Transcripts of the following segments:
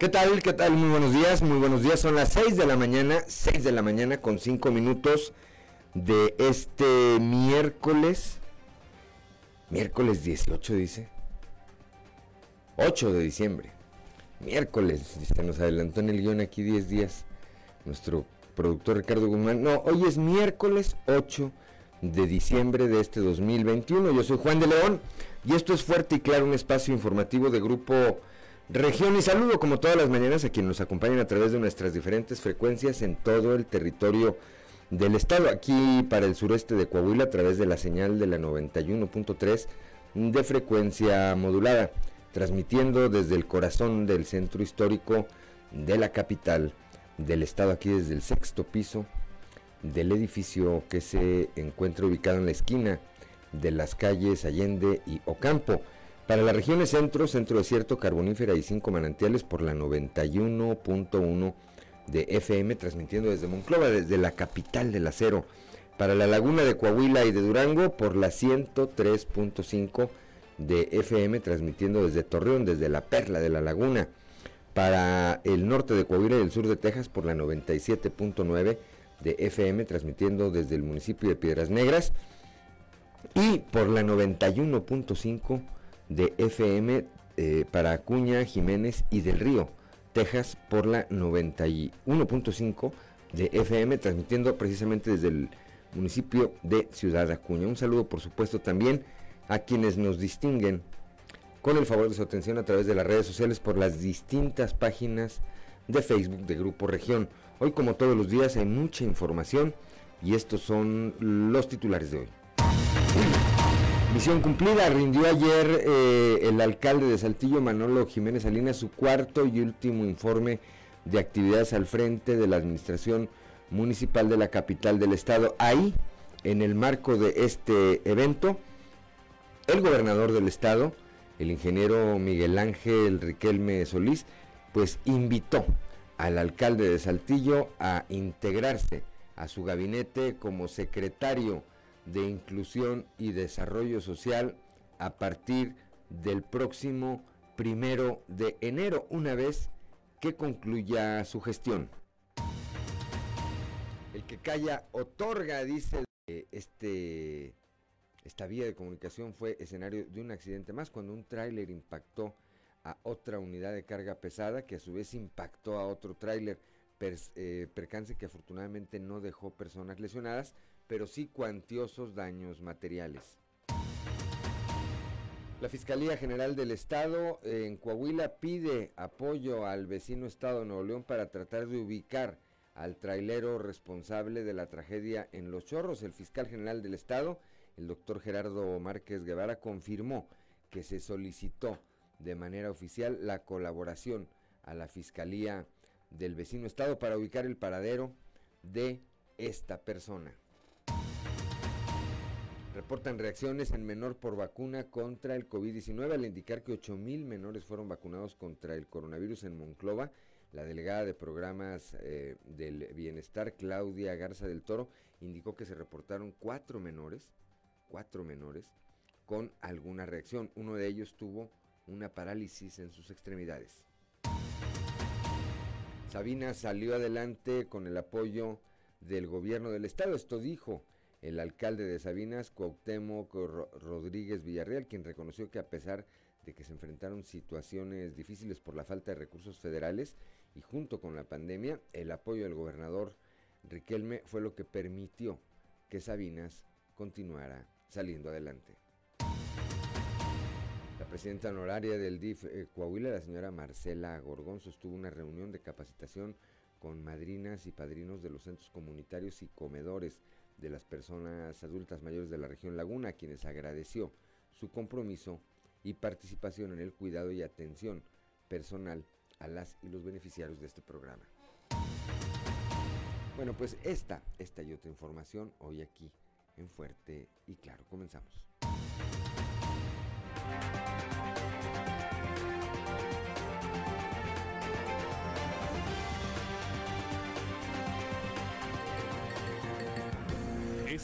¿Qué tal? ¿Qué tal? Muy buenos días, muy buenos días. Son las 6 de la mañana, 6 de la mañana con 5 minutos de este miércoles. Miércoles 18 dice. 8 de diciembre. Miércoles, se nos adelantó en el guion aquí 10 días. Nuestro productor Ricardo Guzmán. No, hoy es miércoles 8 de diciembre de este 2021. Yo soy Juan de León y esto es Fuerte y Claro, un espacio informativo de Grupo Región y saludo como todas las mañanas a quienes nos acompañan a través de nuestras diferentes frecuencias en todo el territorio del estado, aquí para el sureste de Coahuila a través de la señal de la 91.3 de frecuencia modulada, transmitiendo desde el corazón del centro histórico de la capital del estado, aquí desde el sexto piso del edificio que se encuentra ubicado en la esquina de las calles Allende y Ocampo. Para las regiones centro, centro desierto, carbonífera y cinco manantiales por la 91.1 de FM, transmitiendo desde Monclova, desde la capital del acero. Para la laguna de Coahuila y de Durango por la 103.5 de FM, transmitiendo desde Torreón, desde la perla de la laguna. Para el norte de Coahuila y el sur de Texas por la 97.9 de FM, transmitiendo desde el municipio de Piedras Negras. Y por la 91.5 de FM eh, para Acuña, Jiménez y del Río, Texas, por la 91.5 de FM, transmitiendo precisamente desde el municipio de Ciudad Acuña. Un saludo, por supuesto, también a quienes nos distinguen con el favor de su atención a través de las redes sociales por las distintas páginas de Facebook de Grupo Región. Hoy, como todos los días, hay mucha información y estos son los titulares de hoy. Misión cumplida, rindió ayer eh, el alcalde de Saltillo, Manolo Jiménez Salinas, su cuarto y último informe de actividades al frente de la administración municipal de la capital del estado. Ahí, en el marco de este evento, el gobernador del estado, el ingeniero Miguel Ángel Riquelme Solís, pues invitó al alcalde de Saltillo a integrarse a su gabinete como secretario de Inclusión y Desarrollo Social a partir del próximo primero de enero, una vez que concluya su gestión. El que calla otorga, dice este esta vía de comunicación fue escenario de un accidente más cuando un tráiler impactó a otra unidad de carga pesada que a su vez impactó a otro tráiler, eh, percance que afortunadamente no dejó personas lesionadas, pero sí cuantiosos daños materiales. La Fiscalía General del Estado eh, en Coahuila pide apoyo al vecino Estado de Nuevo León para tratar de ubicar al trailero responsable de la tragedia en Los Chorros. El fiscal general del Estado, el doctor Gerardo Márquez Guevara, confirmó que se solicitó de manera oficial la colaboración a la Fiscalía del vecino Estado para ubicar el paradero de esta persona. Reportan reacciones en menor por vacuna contra el COVID-19 al indicar que 8.000 menores fueron vacunados contra el coronavirus en Monclova. La delegada de programas eh, del bienestar, Claudia Garza del Toro, indicó que se reportaron cuatro menores, cuatro menores, con alguna reacción. Uno de ellos tuvo una parálisis en sus extremidades. Sabina salió adelante con el apoyo del gobierno del estado. Esto dijo el alcalde de Sabinas, Cuauhtémoc Rodríguez Villarreal, quien reconoció que a pesar de que se enfrentaron situaciones difíciles por la falta de recursos federales y junto con la pandemia, el apoyo del gobernador Riquelme fue lo que permitió que Sabinas continuara saliendo adelante. La presidenta honoraria del DIF eh, Coahuila, la señora Marcela Gorgón, sostuvo una reunión de capacitación con madrinas y padrinos de los centros comunitarios y comedores de las personas adultas mayores de la región Laguna, a quienes agradeció su compromiso y participación en el cuidado y atención personal a las y los beneficiarios de este programa. Bueno, pues esta, esta y otra información hoy aquí en Fuerte y Claro. Comenzamos.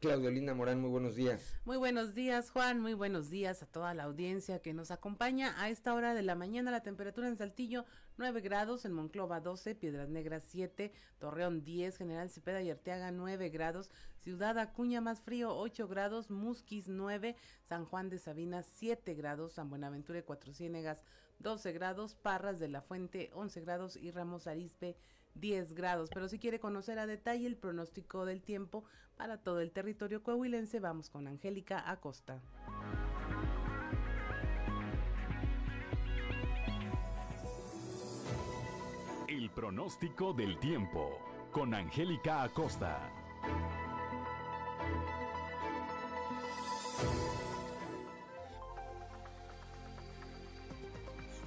Claudio Linda Morán, muy buenos días. Muy buenos días, Juan. Muy buenos días a toda la audiencia que nos acompaña. A esta hora de la mañana, la temperatura en Saltillo, 9 grados, en Monclova 12, Piedras Negras 7, Torreón 10, General Cepeda y Arteaga 9 grados, Ciudad Acuña más frío 8 grados, Musquis 9, San Juan de Sabinas 7 grados, San Buenaventura y Cuatro Ciénegas 12 grados, Parras de la Fuente 11 grados y Ramos Arizpe 10 grados. Pero si quiere conocer a detalle el pronóstico del tiempo para todo el territorio coahuilense, vamos con Angélica Acosta. El pronóstico del tiempo con Angélica Acosta.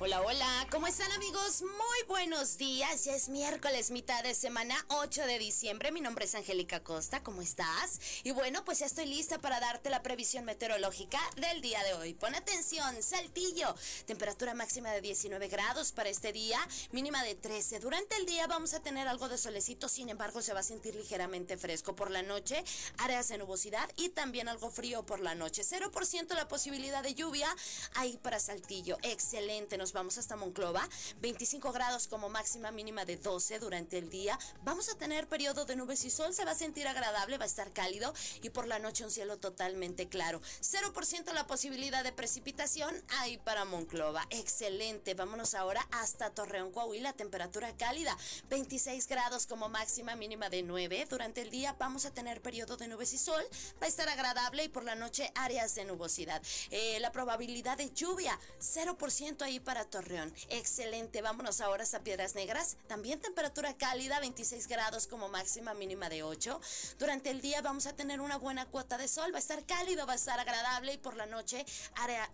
Hola, hola, ¿cómo están amigos? Muy buenos días, ya es miércoles, mitad de semana, 8 de diciembre. Mi nombre es Angélica Costa, ¿cómo estás? Y bueno, pues ya estoy lista para darte la previsión meteorológica del día de hoy. Pon atención, Saltillo, temperatura máxima de 19 grados para este día, mínima de 13. Durante el día vamos a tener algo de solecito, sin embargo se va a sentir ligeramente fresco por la noche, áreas de nubosidad y también algo frío por la noche. 0% la posibilidad de lluvia ahí para Saltillo. Excelente, nos vamos hasta Monclova, 25 grados como máxima mínima de 12 durante el día. Vamos a tener periodo de nubes y sol, se va a sentir agradable, va a estar cálido y por la noche un cielo totalmente claro. 0% la posibilidad de precipitación ahí para Monclova. Excelente, vámonos ahora hasta Torreón, Coahuila, temperatura cálida, 26 grados como máxima mínima de 9. Durante el día vamos a tener periodo de nubes y sol, va a estar agradable y por la noche áreas de nubosidad. Eh, la probabilidad de lluvia, 0% ahí para Torreón. Excelente, vámonos ahora a Piedras Negras. También temperatura cálida, 26 grados como máxima mínima de 8. Durante el día vamos a tener una buena cuota de sol, va a estar cálido, va a estar agradable y por la noche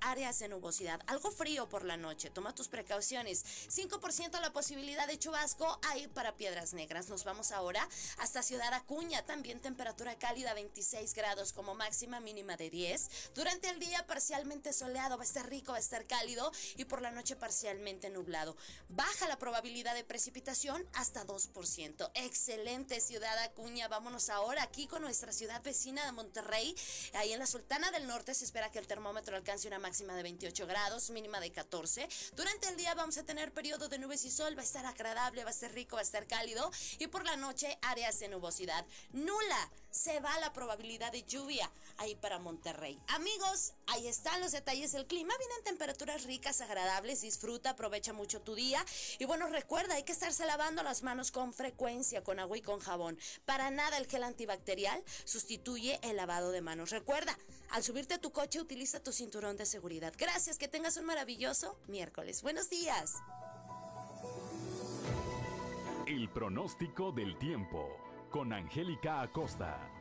áreas de nubosidad. Algo frío por la noche, toma tus precauciones. 5% la posibilidad de chubasco ahí para Piedras Negras. Nos vamos ahora hasta Ciudad Acuña, también temperatura cálida, 26 grados como máxima mínima de 10. Durante el día parcialmente soleado, va a estar rico, va a estar cálido y por la noche parcialmente nublado. Baja la probabilidad de precipitación hasta 2%. Excelente ciudad Acuña. Vámonos ahora aquí con nuestra ciudad vecina de Monterrey. Ahí en la Sultana del Norte se espera que el termómetro alcance una máxima de 28 grados, mínima de 14. Durante el día vamos a tener periodo de nubes y sol. Va a estar agradable, va a estar rico, va a estar cálido. Y por la noche áreas de nubosidad. Nula. Se va la probabilidad de lluvia ahí para Monterrey. Amigos, ahí están los detalles del clima. Vienen temperaturas ricas, agradables disfruta, aprovecha mucho tu día. Y bueno, recuerda, hay que estarse lavando las manos con frecuencia, con agua y con jabón. Para nada el gel antibacterial sustituye el lavado de manos. Recuerda, al subirte a tu coche utiliza tu cinturón de seguridad. Gracias, que tengas un maravilloso miércoles. Buenos días. El pronóstico del tiempo con Angélica Acosta.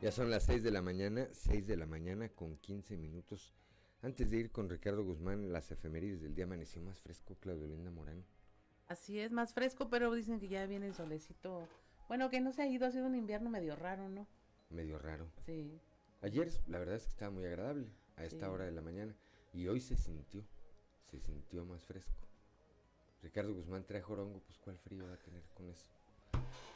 Ya son las 6 de la mañana, 6 de la mañana con 15 minutos. Antes de ir con Ricardo Guzmán, las efemérides del día amaneció más fresco, Claudio Linda Morán. Así es, más fresco, pero dicen que ya viene el solecito. Bueno, que no se ha ido, ha sido un invierno medio raro, ¿no? Medio raro. Sí. Ayer la verdad es que estaba muy agradable a esta hora de la mañana y hoy se sintió, se sintió más fresco. Ricardo Guzmán trae jorongo, pues cuál frío va a tener con eso.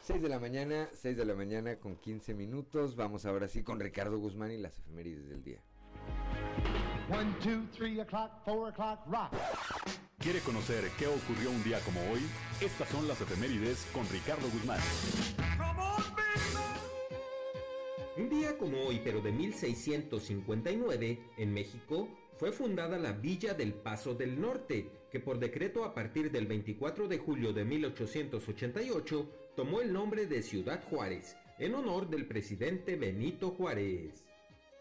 6 de la mañana, 6 de la mañana con 15 minutos. Vamos ahora sí con Ricardo Guzmán y las efemérides del día. 1, 2, 3 o'clock, 4 o'clock, rock. ¿Quiere conocer qué ocurrió un día como hoy? Estas son las efemérides con Ricardo Guzmán. Un día como hoy, pero de 1659, en México, fue fundada la Villa del Paso del Norte, que por decreto a partir del 24 de julio de 1888 tomó el nombre de Ciudad Juárez, en honor del presidente Benito Juárez.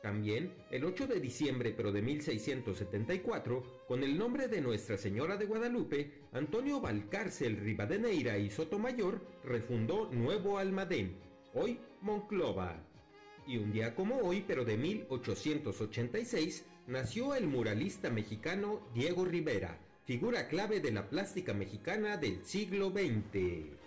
También, el 8 de diciembre pero de 1674, con el nombre de Nuestra Señora de Guadalupe, Antonio Valcárcel Rivadeneira y Sotomayor refundó Nuevo Almadén, hoy Monclova. Y un día como hoy, pero de 1886, nació el muralista mexicano Diego Rivera, figura clave de la plástica mexicana del siglo XX.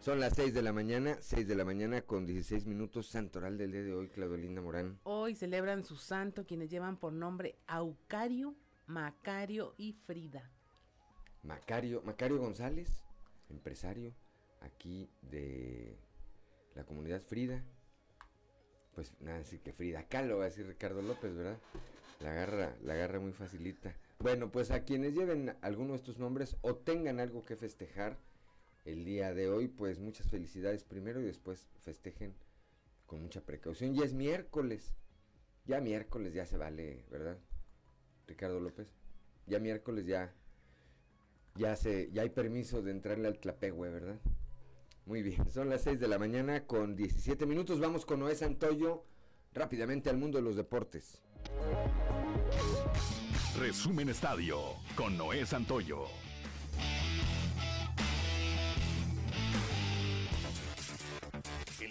Son las 6 de la mañana, 6 de la mañana con 16 minutos, santoral del día de hoy, Claudelinda Morán. Hoy celebran su santo quienes llevan por nombre Aucario, Macario y Frida. Macario, Macario González, empresario aquí de la comunidad Frida. Pues nada, así que Frida Kahlo, va a decir Ricardo López, ¿verdad? La agarra, la agarra muy facilita. Bueno, pues a quienes lleven alguno de estos nombres o tengan algo que festejar el día de hoy, pues muchas felicidades primero y después festejen con mucha precaución. Ya es miércoles. Ya miércoles ya se vale, ¿verdad? Ricardo López. Ya miércoles ya ya se ya hay permiso de entrarle al Tlapehue, ¿verdad? Muy bien, son las 6 de la mañana con 17 minutos. Vamos con Noé Santoyo rápidamente al mundo de los deportes. Resumen Estadio con Noé Santoyo.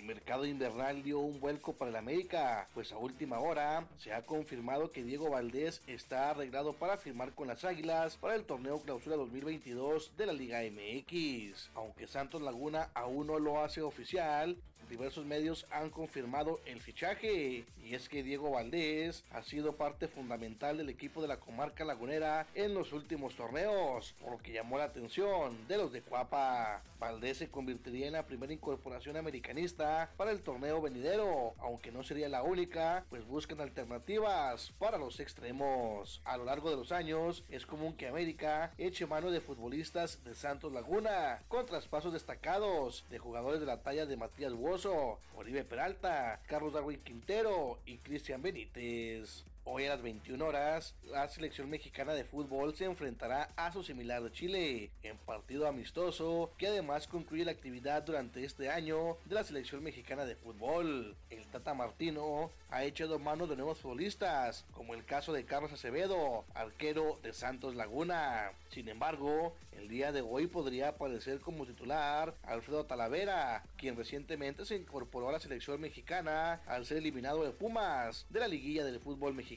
Mercado invernal dio un vuelco para el América, pues a última hora se ha confirmado que Diego Valdés está arreglado para firmar con las Águilas para el torneo clausura 2022 de la Liga MX. Aunque Santos Laguna aún no lo hace oficial, diversos medios han confirmado el fichaje y es que Diego Valdés ha sido parte fundamental del equipo de la comarca lagunera en los últimos torneos, por lo que llamó la atención de los de Cuapa. Valdés se convertiría en la primera incorporación americanista para el torneo venidero, aunque no sería la única, pues buscan alternativas para los extremos. A lo largo de los años es común que América eche mano de futbolistas de Santos Laguna, con traspasos destacados de jugadores de la talla de Matías Buoso, Oribe Peralta, Carlos Darwin Quintero y Cristian Benítez. Hoy a las 21 horas, la selección mexicana de fútbol se enfrentará a su similar de Chile, en partido amistoso que además concluye la actividad durante este año de la selección mexicana de fútbol. El Tata Martino ha echado mano de nuevos futbolistas, como el caso de Carlos Acevedo, arquero de Santos Laguna. Sin embargo, el día de hoy podría aparecer como titular Alfredo Talavera, quien recientemente se incorporó a la selección mexicana al ser eliminado de Pumas de la liguilla del fútbol mexicano.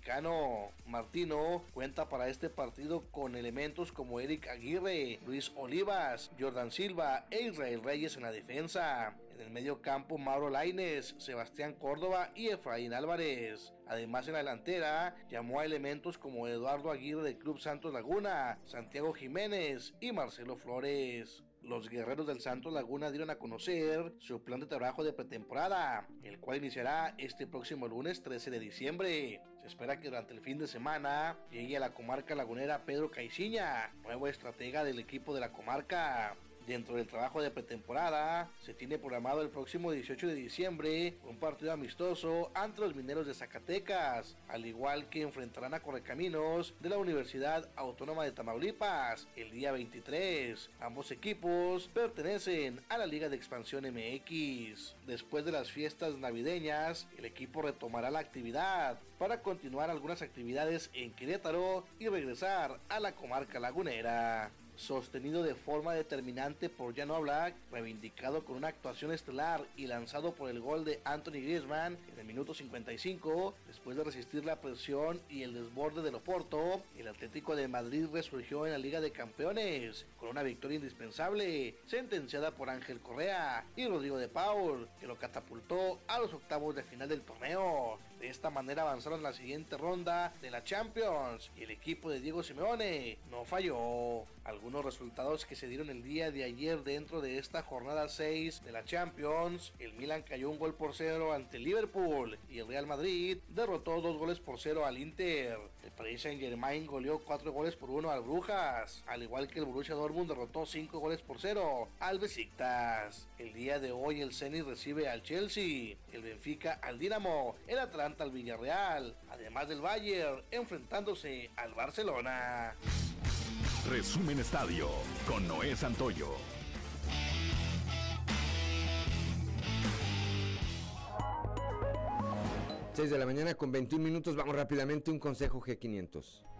Martino cuenta para este partido con elementos como Eric Aguirre, Luis Olivas, Jordan Silva e Israel Reyes en la defensa. En el medio campo, Mauro Laines, Sebastián Córdoba y Efraín Álvarez. Además, en la delantera, llamó a elementos como Eduardo Aguirre del Club Santos Laguna, Santiago Jiménez y Marcelo Flores. Los guerreros del Santos Laguna dieron a conocer su plan de trabajo de pretemporada, el cual iniciará este próximo lunes 13 de diciembre. Se espera que durante el fin de semana llegue a la comarca lagunera Pedro Caiciña, nuevo estratega del equipo de la comarca. Dentro del trabajo de pretemporada, se tiene programado el próximo 18 de diciembre un partido amistoso ante los mineros de Zacatecas, al igual que enfrentarán a Correcaminos de la Universidad Autónoma de Tamaulipas el día 23. Ambos equipos pertenecen a la Liga de Expansión MX. Después de las fiestas navideñas, el equipo retomará la actividad para continuar algunas actividades en Querétaro y regresar a la comarca lagunera sostenido de forma determinante por Jan Oblak, reivindicado con una actuación estelar y lanzado por el gol de Anthony Griezmann en el minuto 55, después de resistir la presión y el desborde del Oporto, el Atlético de Madrid resurgió en la Liga de Campeones con una victoria indispensable, sentenciada por Ángel Correa y Rodrigo de Paul, que lo catapultó a los octavos de final del torneo. De esta manera avanzaron a la siguiente ronda de la Champions y el equipo de Diego Simeone no falló. Algunos resultados que se dieron el día de ayer dentro de esta jornada 6 de la Champions. El Milan cayó un gol por cero ante Liverpool y el Real Madrid derrotó dos goles por cero al Inter. El Paris Saint Germain goleó cuatro goles por uno al Brujas, al igual que el Borussia Dortmund derrotó cinco goles por cero al Besiktas. El día de hoy el Zenit recibe al Chelsea, el Benfica al Dinamo, el Atlanta al Villarreal, además del Bayern enfrentándose al Barcelona. Resumen Estadio con Noé Santoyo. Seis de la mañana con 21 minutos, vamos rápidamente un consejo G500.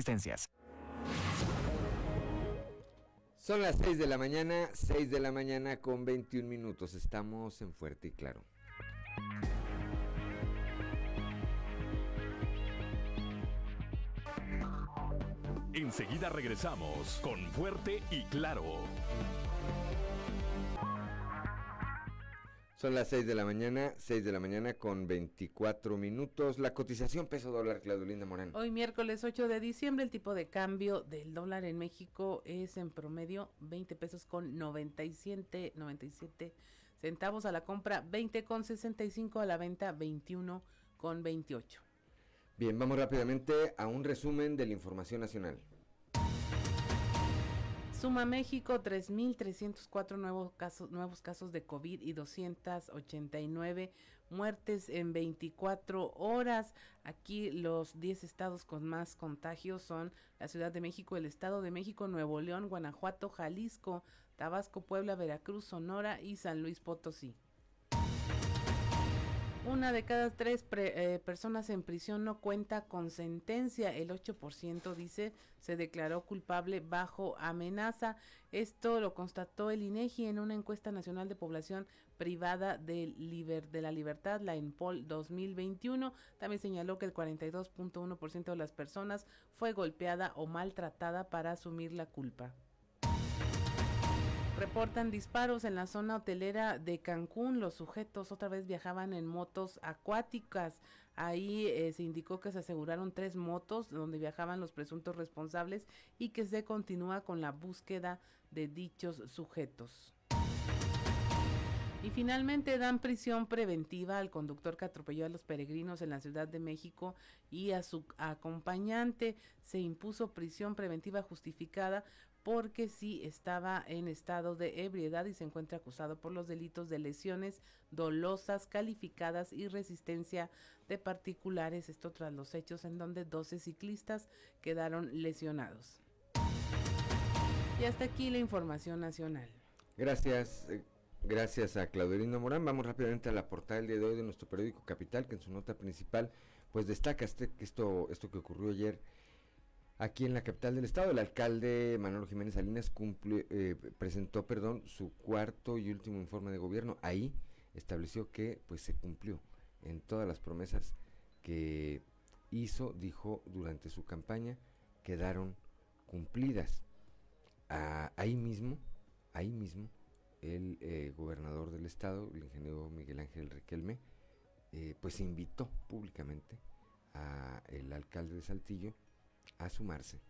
existencias. Son las 6 de la mañana, 6 de la mañana con 21 minutos. Estamos en Fuerte y Claro. Enseguida regresamos con Fuerte y Claro. Son las 6 de la mañana, 6 de la mañana con 24 minutos. La cotización peso dólar, Claudio Morán. Hoy miércoles 8 de diciembre el tipo de cambio del dólar en México es en promedio 20 pesos con 97, 97 centavos a la compra, 20 con 65 a la venta, 21 con 28. Bien, vamos rápidamente a un resumen de la información nacional. Suma México 3.304 nuevos casos, nuevos casos de COVID y 289 muertes en 24 horas. Aquí los 10 estados con más contagios son la Ciudad de México, el Estado de México, Nuevo León, Guanajuato, Jalisco, Tabasco, Puebla, Veracruz, Sonora y San Luis Potosí. Una de cada tres eh, personas en prisión no cuenta con sentencia. El 8% dice se declaró culpable bajo amenaza. Esto lo constató el INEGI en una encuesta nacional de población privada de, de la libertad, la ENPOL 2021. También señaló que el 42.1% de las personas fue golpeada o maltratada para asumir la culpa. Reportan disparos en la zona hotelera de Cancún. Los sujetos otra vez viajaban en motos acuáticas. Ahí eh, se indicó que se aseguraron tres motos donde viajaban los presuntos responsables y que se continúa con la búsqueda de dichos sujetos. Y finalmente dan prisión preventiva al conductor que atropelló a los peregrinos en la Ciudad de México y a su acompañante. Se impuso prisión preventiva justificada porque sí estaba en estado de ebriedad y se encuentra acusado por los delitos de lesiones dolosas, calificadas y resistencia de particulares, esto tras los hechos en donde 12 ciclistas quedaron lesionados. Y hasta aquí la información nacional. Gracias, eh, gracias a Claudelino Morán. Vamos rápidamente a la portada del día de hoy de nuestro periódico Capital, que en su nota principal pues destaca este, esto, esto que ocurrió ayer Aquí en la capital del estado, el alcalde Manuel Jiménez Salinas cumple, eh, presentó perdón, su cuarto y último informe de gobierno. Ahí estableció que pues se cumplió en todas las promesas que hizo, dijo durante su campaña, quedaron cumplidas. ahí mismo, ahí mismo, el eh, gobernador del estado, el ingeniero Miguel Ángel Riquelme, eh, pues invitó públicamente al alcalde de Saltillo a sumarse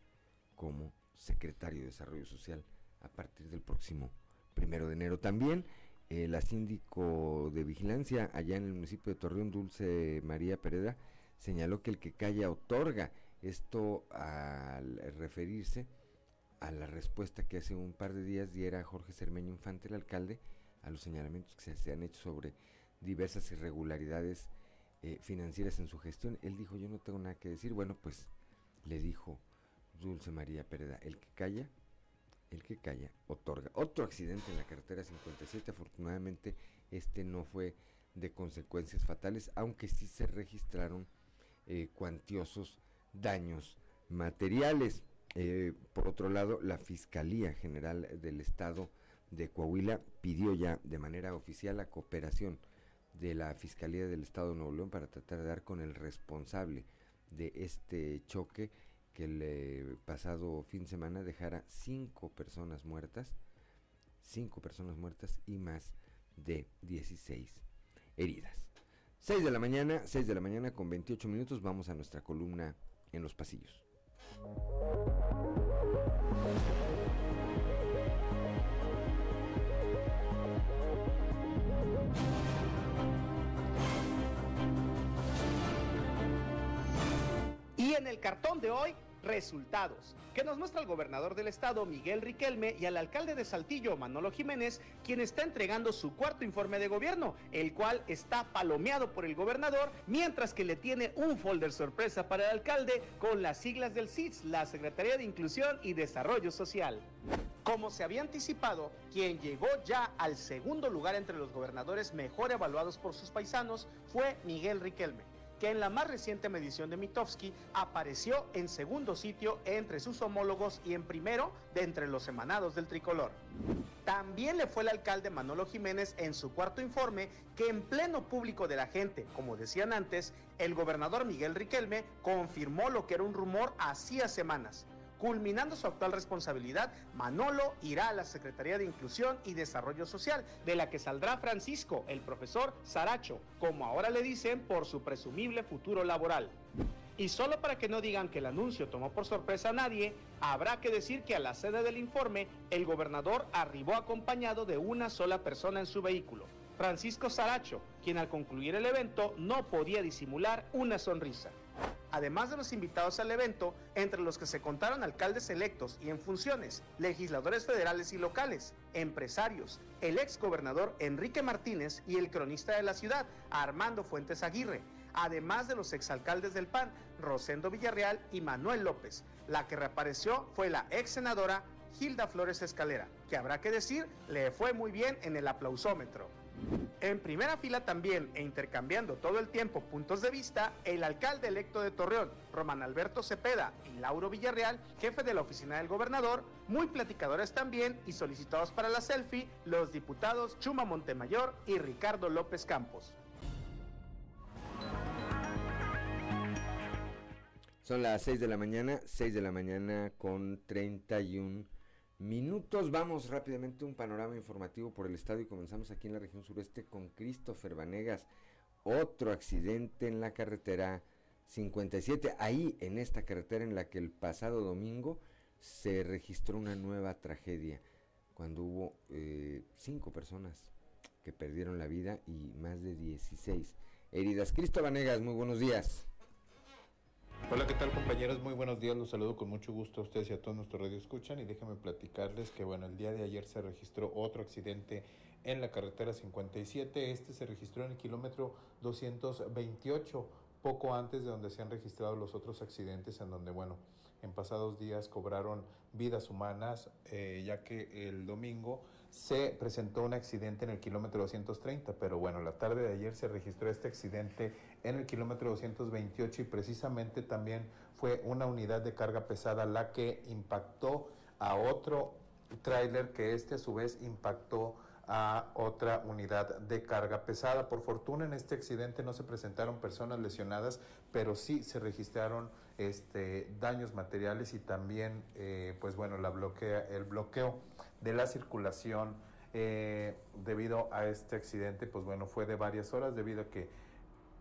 como secretario de Desarrollo Social a partir del próximo primero de enero. También la síndico de vigilancia allá en el municipio de Torreón, Dulce María Pereda, señaló que el que calla otorga. Esto al referirse a la respuesta que hace un par de días diera Jorge Cermeño Infante, el alcalde, a los señalamientos que se, han hecho sobre diversas irregularidades eh, financieras en su gestión. Él dijo, yo no tengo nada que decir. Bueno, pues le dijo Dulce María Pereda, el que calla, el que calla, otorga. Otro accidente en la carretera 57, afortunadamente este no fue de consecuencias fatales, aunque sí se registraron eh, cuantiosos daños materiales. Eh, por otro lado, la Fiscalía General del Estado de Coahuila pidió ya de manera oficial la cooperación de la Fiscalía del Estado de Nuevo León para tratar de dar con el responsable de este choque que el pasado fin de semana dejara cinco personas muertas, cinco personas muertas y más de 16 heridas. 6 de la mañana, 6 de la mañana con 28 minutos, vamos a nuestra columna en los pasillos. En el cartón de hoy resultados, que nos muestra el gobernador del estado, Miguel Riquelme, y al alcalde de Saltillo, Manolo Jiménez, quien está entregando su cuarto informe de gobierno, el cual está palomeado por el gobernador, mientras que le tiene un folder sorpresa para el alcalde con las siglas del CIS, la Secretaría de Inclusión y Desarrollo Social. Como se había anticipado, quien llegó ya al segundo lugar entre los gobernadores mejor evaluados por sus paisanos fue Miguel Riquelme que en la más reciente medición de Mitofsky apareció en segundo sitio entre sus homólogos y en primero de entre los emanados del tricolor. También le fue el alcalde Manolo Jiménez en su cuarto informe que en pleno público de la gente, como decían antes, el gobernador Miguel Riquelme confirmó lo que era un rumor hacía semanas Culminando su actual responsabilidad, Manolo irá a la Secretaría de Inclusión y Desarrollo Social, de la que saldrá Francisco, el profesor Saracho, como ahora le dicen, por su presumible futuro laboral. Y solo para que no digan que el anuncio tomó por sorpresa a nadie, habrá que decir que a la sede del informe, el gobernador arribó acompañado de una sola persona en su vehículo, Francisco Saracho, quien al concluir el evento no podía disimular una sonrisa. Además de los invitados al evento, entre los que se contaron alcaldes electos y en funciones, legisladores federales y locales, empresarios, el ex gobernador Enrique Martínez y el cronista de la ciudad, Armando Fuentes Aguirre, además de los exalcaldes del PAN, Rosendo Villarreal y Manuel López. La que reapareció fue la ex senadora Hilda Flores Escalera, que habrá que decir le fue muy bien en el aplausómetro. En primera fila también, e intercambiando todo el tiempo puntos de vista, el alcalde electo de Torreón, Román Alberto Cepeda, y Lauro Villarreal, jefe de la oficina del gobernador, muy platicadores también y solicitados para la selfie, los diputados Chuma Montemayor y Ricardo López Campos. Son las 6 de la mañana, 6 de la mañana con 31 minutos. Vamos rápidamente un panorama informativo por el estado y comenzamos aquí en la región sureste con Christopher Vanegas. Otro accidente en la carretera 57, ahí en esta carretera en la que el pasado domingo se registró una nueva tragedia, cuando hubo eh, cinco personas que perdieron la vida y más de 16 heridas. Cristo Vanegas, muy buenos días. Hola, ¿qué tal compañeros? Muy buenos días, los saludo con mucho gusto a ustedes y a todos nuestros radio escuchan y déjenme platicarles que bueno, el día de ayer se registró otro accidente en la carretera 57, este se registró en el kilómetro 228, poco antes de donde se han registrado los otros accidentes en donde bueno, en pasados días cobraron vidas humanas, eh, ya que el domingo se presentó un accidente en el kilómetro 230, pero bueno, la tarde de ayer se registró este accidente en el kilómetro 228 y precisamente también fue una unidad de carga pesada la que impactó a otro tráiler que este a su vez impactó a otra unidad de carga pesada. Por fortuna en este accidente no se presentaron personas lesionadas, pero sí se registraron este, daños materiales y también, eh, pues bueno, la bloquea, el bloqueo de la circulación eh, debido a este accidente, pues bueno, fue de varias horas debido a que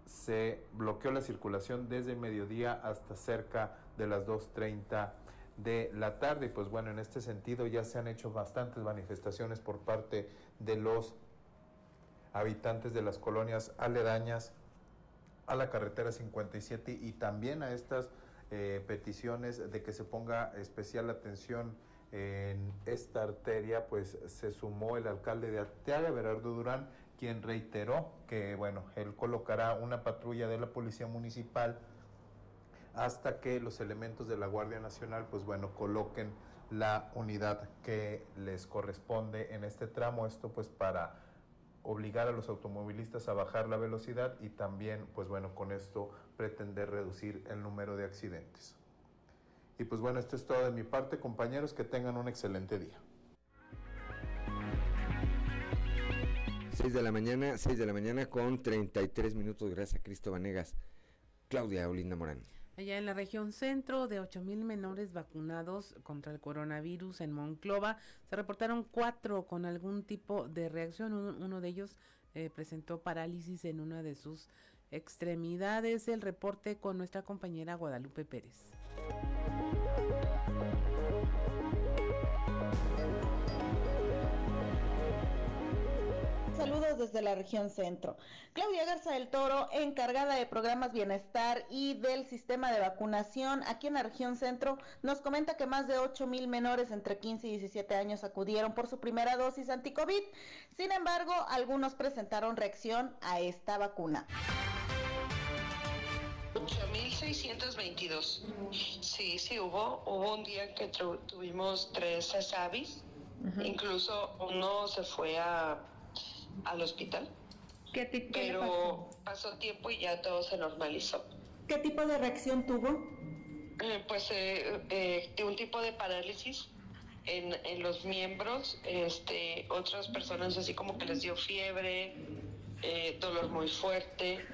se bloqueó la circulación desde mediodía hasta cerca de las 2.30 de la tarde. Pues bueno, en este sentido ya se han hecho bastantes manifestaciones por parte de los habitantes de las colonias aledañas a la carretera 57 y también a estas eh, peticiones de que se ponga especial atención en esta arteria, pues se sumó el alcalde de Arteaga, Berardo Durán, quien reiteró que, bueno, él colocará una patrulla de la Policía Municipal hasta que los elementos de la Guardia Nacional, pues bueno, coloquen la unidad que les corresponde en este tramo. Esto pues para obligar a los automovilistas a bajar la velocidad y también, pues bueno, con esto pretender reducir el número de accidentes. Y pues bueno, esto es todo de mi parte, compañeros, que tengan un excelente día. 6 de la mañana, 6 de la mañana con 33 minutos, gracias a Cristo Vanegas. Claudia Olinda Morán. Allá en la región centro, de 8 mil menores vacunados contra el coronavirus en Monclova, se reportaron cuatro con algún tipo de reacción. Uno, de ellos eh, presentó parálisis en una de sus extremidades. El reporte con nuestra compañera Guadalupe Pérez. Saludos desde la región centro. Claudia Garza del Toro, encargada de programas bienestar y del sistema de vacunación aquí en la región centro, nos comenta que más de 8 mil menores entre 15 y 17 años acudieron por su primera dosis anti-COVID. Sin embargo, algunos presentaron reacción a esta vacuna. 8.622. Sí, sí, hubo, hubo un día que tuvimos tres avis, incluso uno se fue a, al hospital. ¿Qué, tipo Pero pasó? tiempo y ya todo se normalizó. ¿Qué tipo de reacción tuvo? Eh, pues eh, eh, un tipo de parálisis en, en, los miembros, este, otras personas así como que les dio fiebre, eh, dolor muy fuerte,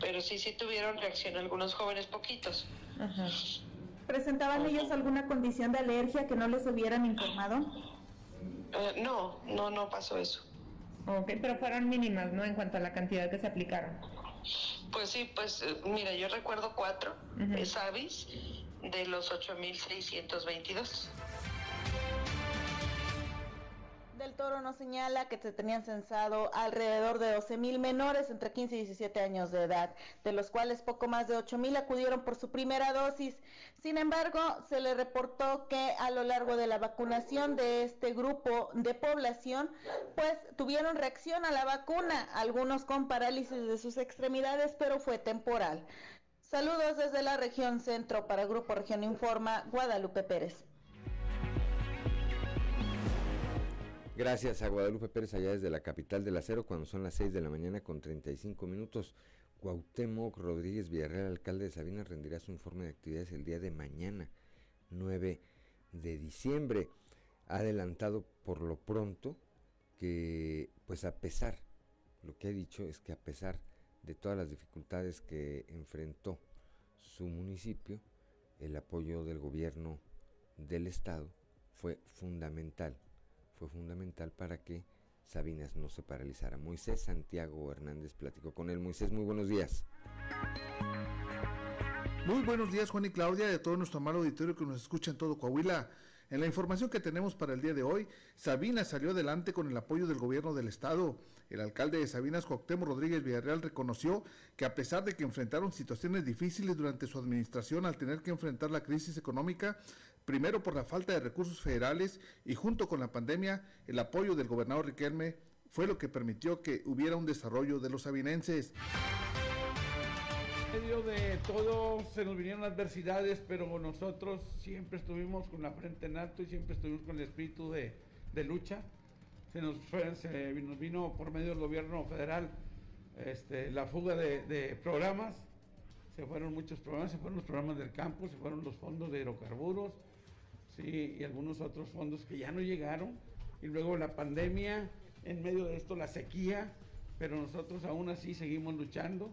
pero sí, sí tuvieron reacción algunos jóvenes poquitos. ¿Presentaban ellos alguna condición de alergia que no les hubieran informado? Eh, no, no, no pasó eso. Ok, pero fueron mínimas, ¿no? En cuanto a la cantidad que se aplicaron. Pues sí, pues eh, mira, yo recuerdo cuatro uh SAVIS de los 8.622. Toro nos señala que se tenían censado alrededor de 12 mil menores entre 15 y 17 años de edad, de los cuales poco más de 8 mil acudieron por su primera dosis. Sin embargo, se le reportó que a lo largo de la vacunación de este grupo de población, pues tuvieron reacción a la vacuna, algunos con parálisis de sus extremidades, pero fue temporal. Saludos desde la región centro para Grupo Región Informa, Guadalupe Pérez. Gracias a Guadalupe Pérez allá desde la capital del acero cuando son las 6 de la mañana con 35 minutos. Cuauhtémoc Rodríguez Villarreal, alcalde de Sabina, rendirá su informe de actividades el día de mañana, 9 de diciembre. Ha adelantado por lo pronto que, pues a pesar, lo que ha dicho es que a pesar de todas las dificultades que enfrentó su municipio, el apoyo del gobierno del estado fue fundamental fue fundamental para que Sabinas no se paralizara. Moisés Santiago Hernández platicó con él. Moisés, muy buenos días. Muy buenos días, Juan y Claudia, de todo nuestro amado auditorio que nos escucha en todo Coahuila. En la información que tenemos para el día de hoy, Sabinas salió adelante con el apoyo del gobierno del estado. El alcalde de Sabinas, Cuauhtémoc Rodríguez Villarreal, reconoció que a pesar de que enfrentaron situaciones difíciles durante su administración al tener que enfrentar la crisis económica, primero por la falta de recursos federales y junto con la pandemia, el apoyo del gobernador Riquelme fue lo que permitió que hubiera un desarrollo de los sabinenses. En medio de todo se nos vinieron adversidades, pero nosotros siempre estuvimos con la frente en alto y siempre estuvimos con el espíritu de, lucha. Se nos, fue, se nos vino por medio del gobierno federal este, la fuga de, de programas, se fueron muchos programas, se fueron los programas del campo, se fueron los fondos de hidrocarburos, y algunos otros fondos que ya no llegaron. Y luego la pandemia, en medio de esto la sequía, pero nosotros aún así seguimos luchando.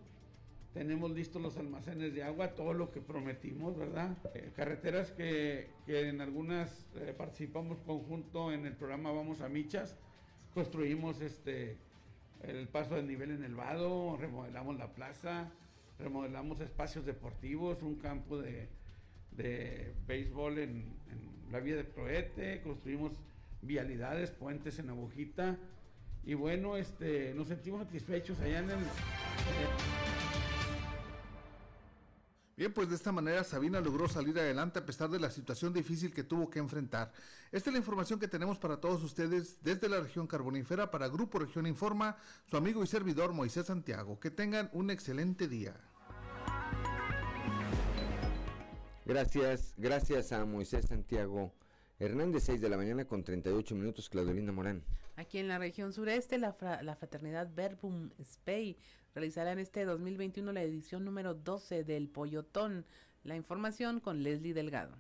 Tenemos listos los almacenes de agua, todo lo que prometimos, ¿verdad? Eh, carreteras que, que, en algunas eh, participamos conjunto en el programa Vamos a Michas. Construimos este, el paso de nivel en el vado, remodelamos la plaza, remodelamos espacios deportivos, un campo de, de béisbol en, la vía de Proete, construimos vialidades, puentes en Agujita y bueno, este, nos sentimos satisfechos allá en. Bien, pues de esta manera Sabina logró salir adelante a pesar de la situación difícil que tuvo que enfrentar. Esta es la información que tenemos para todos ustedes desde la región carbonífera para Grupo Región Informa, su amigo y servidor Moisés Santiago. Que tengan un excelente día. Gracias, gracias a Moisés Santiago Hernández, 6 de la mañana con 38 minutos, Claudelina Morán. Aquí en la región sureste, la, la fraternidad Verbum Spey realizará en este 2021 la edición número 12 del Pollotón. La información con Leslie Delgado.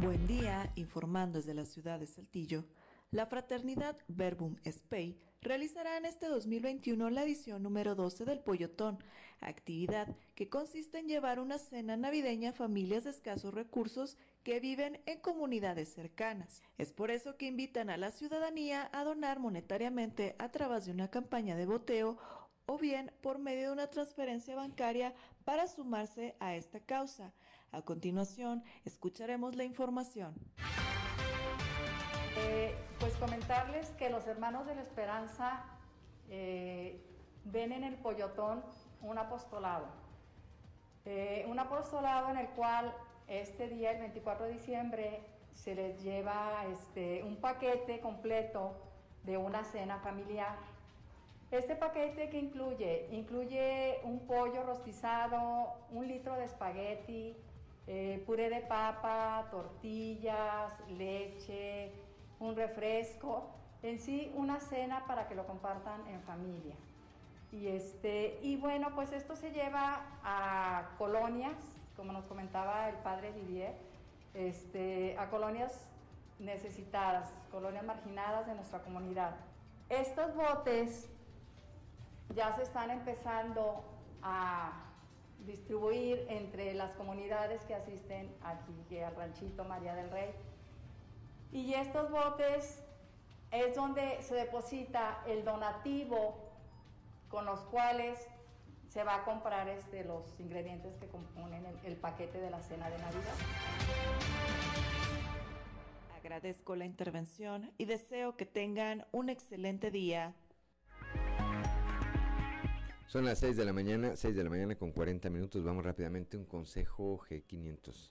Buen día, informando desde la ciudad de Saltillo. La fraternidad Verbum Spey realizará en este 2021 la edición número 12 del Pollotón, actividad que consiste en llevar una cena navideña a familias de escasos recursos que viven en comunidades cercanas. Es por eso que invitan a la ciudadanía a donar monetariamente a través de una campaña de boteo o bien por medio de una transferencia bancaria para sumarse a esta causa. A continuación, escucharemos la información. Eh, pues comentarles que los hermanos de la esperanza eh, ven en el Pollotón un apostolado. Eh, un apostolado en el cual este día, el 24 de diciembre, se les lleva este, un paquete completo de una cena familiar. Este paquete que incluye, incluye un pollo rostizado, un litro de espagueti, eh, puré de papa, tortillas, leche, un refresco, en sí una cena para que lo compartan en familia. Y, este, y bueno, pues esto se lleva a colonias, como nos comentaba el padre Didier, este, a colonias necesitadas, colonias marginadas de nuestra comunidad. Estos botes ya se están empezando a distribuir entre las comunidades que asisten aquí al ranchito María del Rey. Y estos botes es donde se deposita el donativo con los cuales se va a comprar este, los ingredientes que componen el, el paquete de la cena de Navidad. Agradezco la intervención y deseo que tengan un excelente día. Son las 6 de la mañana, 6 de la mañana con 40 minutos. Vamos rápidamente a un consejo G500.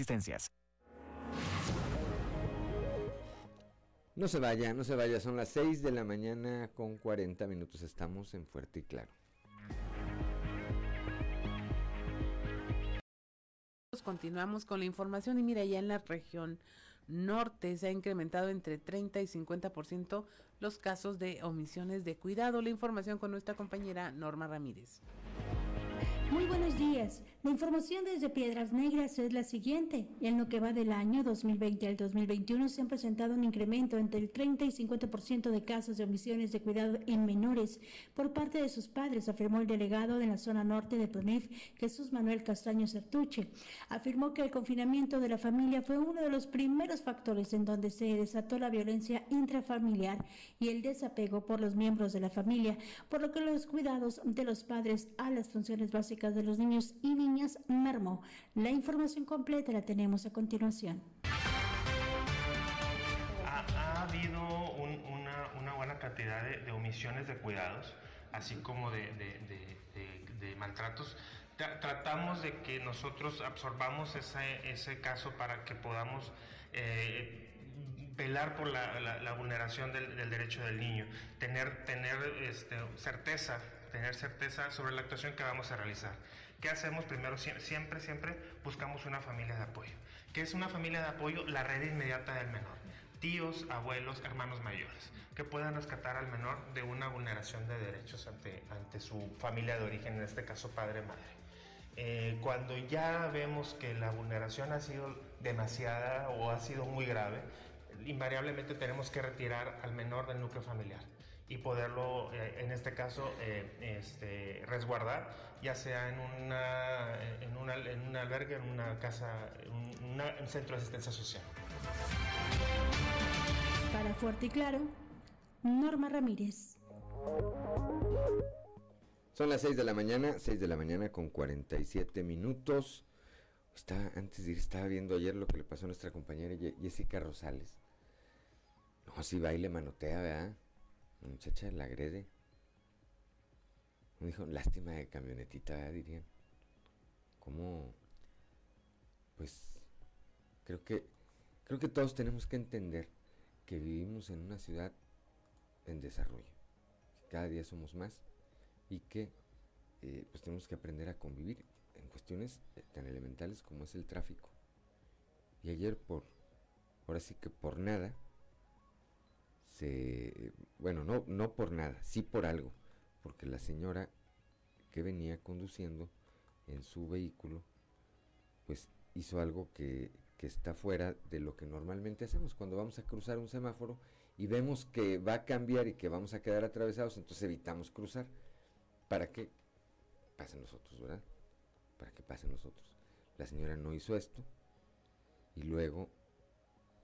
existencias. No se vaya, no se vaya, son las 6 de la mañana con 40 minutos, estamos en Fuerte y Claro. Continuamos con la información y mira, ya en la región norte se ha incrementado entre 30 y 50% los casos de omisiones de cuidado. La información con nuestra compañera Norma Ramírez. Muy buenos días. La información desde Piedras Negras es la siguiente. En lo que va del año 2020 al 2021 se han presentado un incremento entre el 30 y 50% de casos de omisiones de cuidado en menores por parte de sus padres, afirmó el delegado de la zona norte de PRONEF, Jesús Manuel Castaño Certuche. Afirmó que el confinamiento de la familia fue uno de los primeros factores en donde se desató la violencia intrafamiliar y el desapego por los miembros de la familia, por lo que los cuidados de los padres a las funciones básicas de los niños y niñas mermó. La información completa la tenemos a continuación. Ha, ha habido un, una, una, buena cantidad de, de, omisiones de cuidados, así como de, de maltratos. Tra tratamos de que nosotros absorbamos ese, ese caso para que podamos eh, velar por la, la, la vulneración del, del, derecho del niño, tener, tener este, certeza tener certeza sobre la actuación que vamos a realizar. ¿Qué hacemos? Primero, siempre, siempre buscamos una familia de apoyo. ¿Qué es una familia de apoyo? La red inmediata del menor. Tíos, abuelos, hermanos mayores, que puedan rescatar al menor de una vulneración de derechos ante, ante su familia de origen, en este caso padre-madre. Eh, cuando ya vemos que la vulneración ha sido demasiada o ha sido muy grave, invariablemente tenemos que retirar al menor del núcleo familiar y poderlo, eh, en este caso, eh, este, resguardar, ya sea en, una, en, una, en un albergue, en una casa, en una, un centro de asistencia social. Para Fuerte y Claro, Norma Ramírez. Son las 6 de la mañana, 6 de la mañana con 47 minutos. Está, antes de ir, estaba viendo ayer lo que le pasó a nuestra compañera Jessica Rosales. No, si baile manotea, ¿verdad? La muchacha la agrede. Me dijo, lástima de camionetita, ¿eh? dirían. ¿Cómo? Pues creo que creo que todos tenemos que entender que vivimos en una ciudad en desarrollo. Que cada día somos más y que eh, pues tenemos que aprender a convivir en cuestiones tan elementales como es el tráfico. Y ayer por, ahora sí que por nada, se, bueno, no, no por nada, sí por algo, porque la señora que venía conduciendo en su vehículo, pues hizo algo que, que está fuera de lo que normalmente hacemos. Cuando vamos a cruzar un semáforo y vemos que va a cambiar y que vamos a quedar atravesados, entonces evitamos cruzar. ¿Para que pasen los otros, verdad? Para que pasen los otros. La señora no hizo esto y luego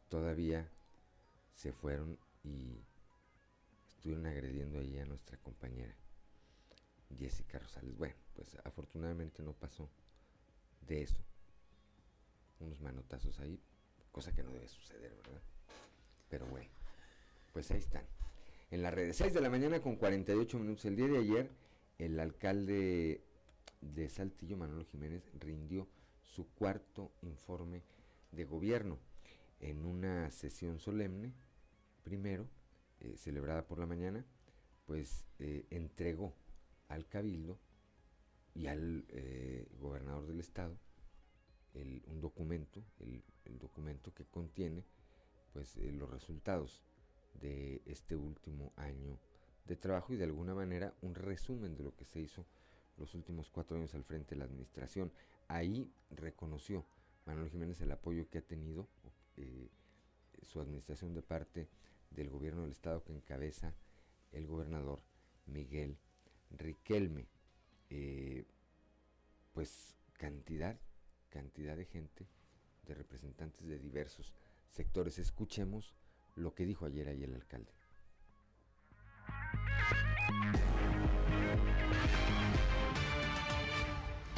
todavía se fueron y estuvieron agrediendo ahí a nuestra compañera Jessica Rosales. Bueno, pues afortunadamente no pasó de eso. Unos manotazos ahí, cosa que no debe suceder, ¿verdad? Pero bueno, pues ahí están. En las redes, 6 de la mañana con 48 minutos. El día de ayer, el alcalde de Saltillo, Manolo Jiménez, rindió su cuarto informe de gobierno en una sesión solemne, primero, eh, celebrada por la mañana, pues eh, entregó al cabildo y al eh, gobernador del estado un documento, el, documento que contiene pues los resultados de este último año de trabajo y de alguna manera un resumen de lo que se hizo los últimos cuatro años al frente de la administración. Ahí reconoció Manuel Jiménez el apoyo que ha tenido su administración de parte del gobierno del estado que encabeza el gobernador Miguel Riquelme. Eh, pues cantidad, cantidad de gente, de representantes de diversos sectores. Escuchemos lo que dijo ayer ahí el alcalde.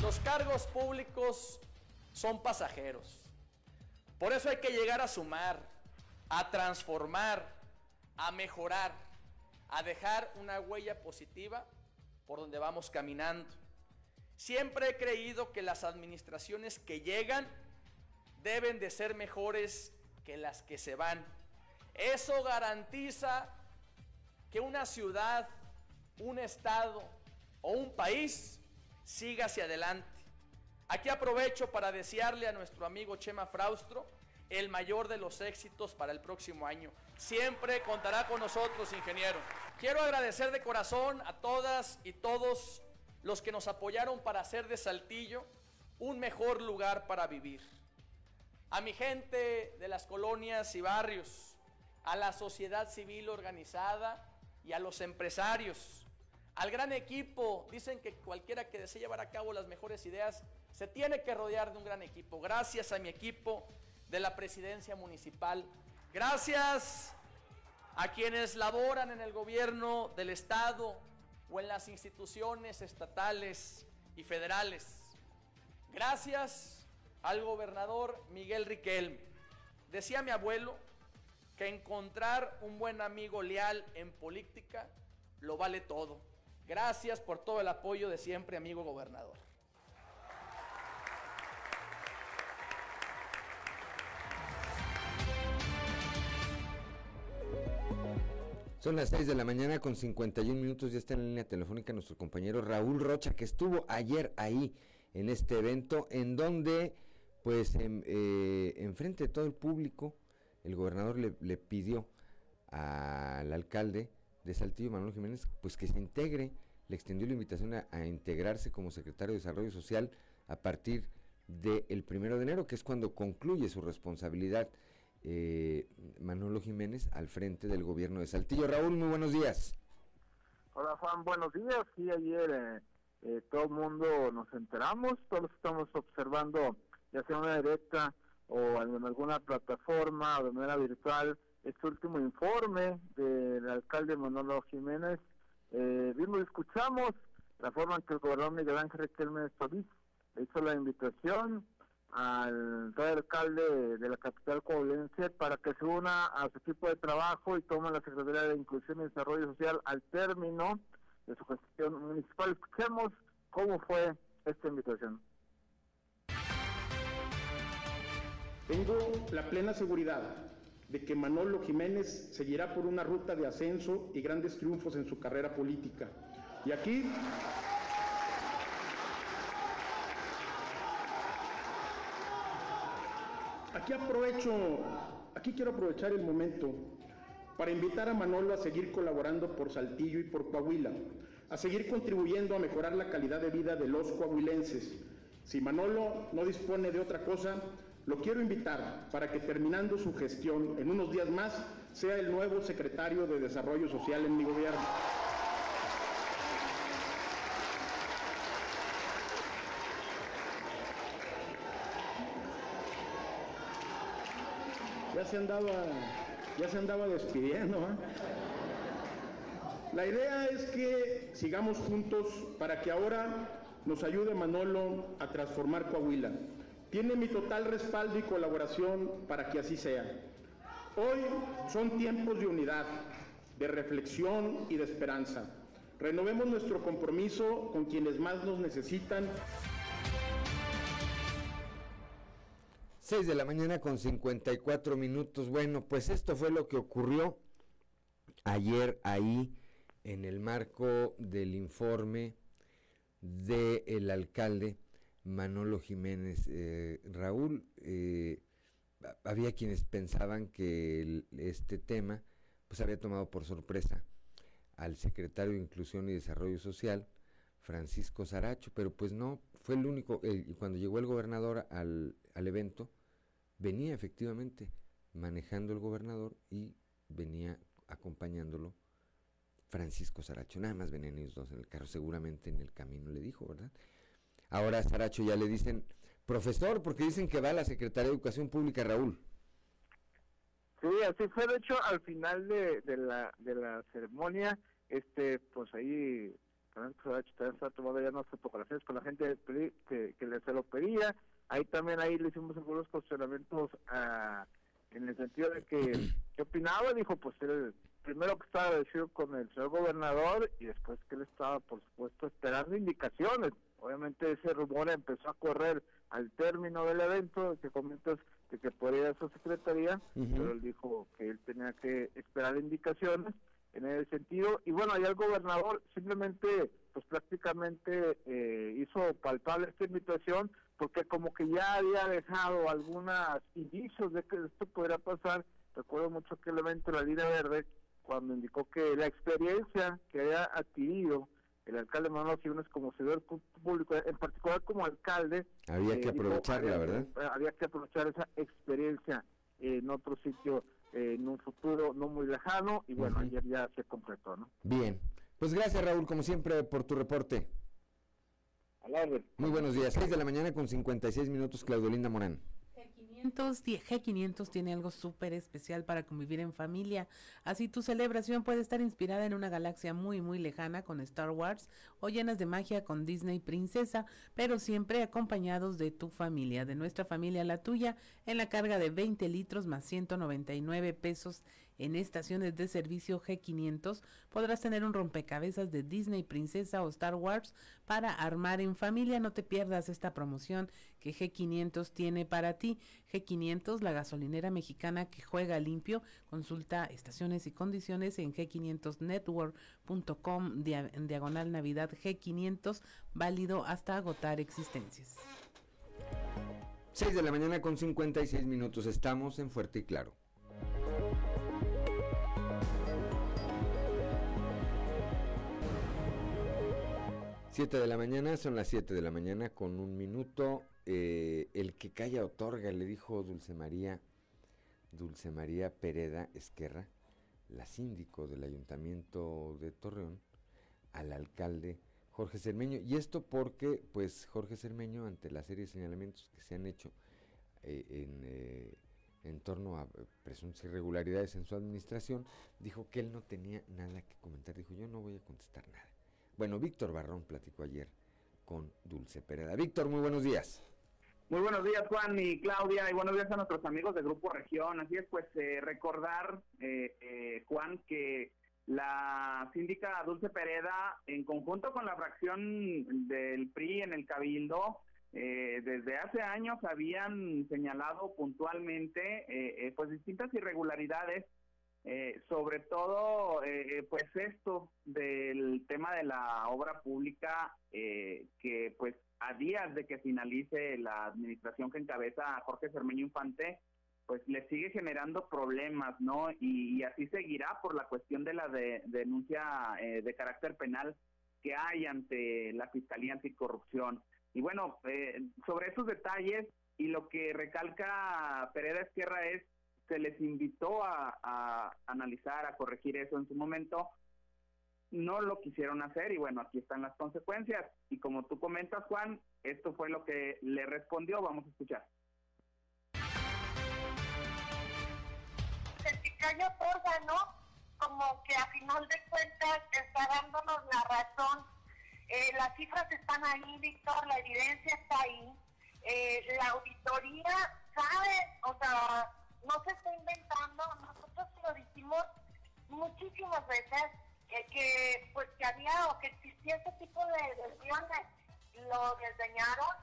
Los cargos públicos son pasajeros. Por eso hay que llegar a sumar, a transformar, a mejorar, a dejar una huella positiva por donde vamos caminando. Siempre he creído que las administraciones que llegan deben de ser mejores que las que se van. Eso garantiza que una ciudad, un estado o un país siga hacia adelante. Aquí aprovecho para desearle a nuestro amigo Chema Fraustro el mayor de los éxitos para el próximo año. Siempre contará con nosotros, ingeniero. Quiero agradecer de corazón a todas y todos los que nos apoyaron para hacer de Saltillo un mejor lugar para vivir. A mi gente de las colonias y barrios, a la sociedad civil organizada y a los empresarios, al gran equipo, dicen que cualquiera que desee llevar a cabo las mejores ideas se tiene que rodear de un gran equipo. Gracias a mi equipo de la presidencia municipal. Gracias a quienes laboran en el gobierno del Estado o en las instituciones estatales y federales. Gracias al gobernador Miguel Riquelme. Decía mi abuelo que encontrar un buen amigo leal en política lo vale todo. Gracias por todo el apoyo de siempre, amigo gobernador. Son las 6 de la mañana con 51 minutos, ya está en la línea telefónica nuestro compañero Raúl Rocha, que estuvo ayer ahí en este evento, en donde, pues, en, eh, enfrente de todo el público, el gobernador le, pidió al alcalde de Saltillo, Manuel Jiménez, pues que se integre, le extendió la invitación a, integrarse como secretario de Desarrollo Social a partir del primero de enero, que es cuando concluye su responsabilidad eh, Manolo Jiménez al frente del gobierno de Saltillo. Raúl, muy buenos días. Hola Juan, buenos días. Sí, ayer eh, eh, todo el mundo nos enteramos, todos estamos observando, ya sea una directa o en alguna plataforma o de manera virtual, este último informe del alcalde Manolo Jiménez. Eh, vimos escuchamos la forma en que el gobernador Miguel Ángel Riquelme Solís hizo la invitación al alcalde de la capital coahuilense para que se una a su equipo de trabajo y tome la Secretaría de Inclusión y Desarrollo Social al término de su gestión municipal. Escuchemos cómo fue esta invitación. Tengo la plena seguridad de que Manolo Jiménez seguirá por una ruta de ascenso y grandes triunfos en su carrera política. Y aquí Aquí aprovecho, aquí quiero aprovechar el momento para invitar a Manolo a seguir colaborando por Saltillo y por Coahuila, a seguir contribuyendo a mejorar la calidad de vida de los coahuilenses. Si Manolo no dispone de otra cosa, Lo quiero invitar para que terminando su gestión en unos días más sea el nuevo secretario de Desarrollo Social en mi gobierno. Se andaba, ya se andaba despidiendo. ¿eh? La idea es que sigamos juntos para que ahora nos ayude Manolo a transformar Coahuila. Tiene mi total respaldo y colaboración para que así sea. Hoy son tiempos de unidad, de reflexión y de esperanza. Renovemos nuestro compromiso con quienes más nos necesitan. 6 de la mañana con 54 minutos. Bueno, pues esto fue lo que ocurrió ayer ahí en el marco del informe del alcalde Manolo Jiménez. Eh, Raúl, eh, había quienes pensaban que este tema pues había tomado por sorpresa al secretario de Inclusión y Desarrollo Social, Francisco Saracho, pero pues no, fue el único, y cuando llegó el gobernador al, al evento, venía efectivamente manejando el gobernador y venía acompañándolo Francisco Saracho. Nada más venían ellos dos en el carro, seguramente en el camino le dijo, ¿verdad? Ahora a Saracho ya le dicen profesor, porque dicen que va a la Secretaría de Educación Pública, Raúl. Sí, así fue. De hecho, al final de, de la, de la ceremonia, este, pues ahí Saracho también está tomando ya unas fotografías con la gente que, que le se lo pedía. Ahí también ahí le hicimos algunos cuestionamientos a, en el sentido de que, ¿qué opinaba? Dijo, pues él primero que estaba agradecido con el señor gobernador y después que él estaba, por supuesto, esperando indicaciones. Obviamente ese rumor empezó a correr al término del evento que comentas de que podría ser secretaría, pero él dijo que él tenía que esperar indicaciones en ese sentido. Y bueno, allá el gobernador simplemente, pues prácticamente eh, hizo palpable esta invitación porque como que ya había dejado algunos indicios de que esto podría pasar. Recuerdo mucho aquel evento de la línea verde cuando indicó que la experiencia que había adquirido el alcalde Manuel Jiménez como servidor público, en particular como alcalde, había que eh, aprovecharla, ¿verdad? Eh, había que aprovechar esa experiencia en otro sitio eh, en un futuro no muy lejano y bueno, ayer ya se completó, ¿no? Bien, pues gracias Raúl, como siempre, por tu reporte. Muy buenos días, 6 de la mañana con 56 minutos, Claudio Linda Morán. G500 tiene algo súper especial para convivir en familia. Así tu celebración puede estar inspirada en una galaxia muy, muy lejana con Star Wars o llenas de magia con Disney Princesa, pero siempre acompañados de tu familia, de nuestra familia la tuya, en la carga de 20 litros más 199 pesos en estaciones de servicio G500 podrás tener un rompecabezas de Disney Princesa o Star Wars para armar en familia. No te pierdas esta promoción que G500 tiene para ti. G500, la gasolinera mexicana que juega limpio. Consulta estaciones y condiciones en g500network.com en diagonal Navidad G500, válido hasta agotar existencias. 6 de la mañana con 56 minutos. Estamos en Fuerte y Claro. 7 de la mañana, son las 7 de la mañana con un minuto. Eh, el que calla otorga, le dijo Dulce María, Dulce María Pereda Esquerra, la síndico del ayuntamiento de Torreón, al alcalde Jorge Cermeño. Y esto porque, pues, Jorge Cermeño, ante la serie de señalamientos que se han hecho eh, eh, en torno a presuntas irregularidades en su administración, dijo que él no tenía nada que comentar. Dijo, yo no voy a contestar nada. Bueno, Víctor Barrón platicó ayer con Dulce Pereda. Víctor, muy buenos días. Muy buenos días, Juan y Claudia, y buenos días a nuestros amigos de Grupo Región. Así es, pues eh, recordar, eh, eh, Juan, que la síndica Dulce Pereda, en conjunto con la fracción del PRI en el Cabildo, desde hace años habían señalado puntualmente pues distintas irregularidades eh, sobre todo, eh, pues esto del tema de la obra pública, eh, que pues a días de que finalice la administración que encabeza Jorge Cermeño Infante, pues le sigue generando problemas, ¿no? Y, así seguirá por la cuestión de la denuncia de carácter penal que hay ante la Fiscalía Anticorrupción. Y bueno, sobre esos detalles, y lo que recalca Pereda Esquerra es se les invitó a, analizar, a corregir eso en su momento, no lo quisieron hacer y bueno, aquí están las consecuencias. Y como tú comentas, Juan, esto fue lo que le respondió, vamos a escuchar. El Picayo ¿no? Como que a final de cuentas está dándonos la razón. Eh, las cifras están ahí, Víctor, la evidencia está ahí. Eh, la auditoría sabe, o sea, no se está inventando, nosotros lo dijimos muchísimas veces, eh, que pues que había o que existía ese tipo de desviaciones, lo desdeñaron,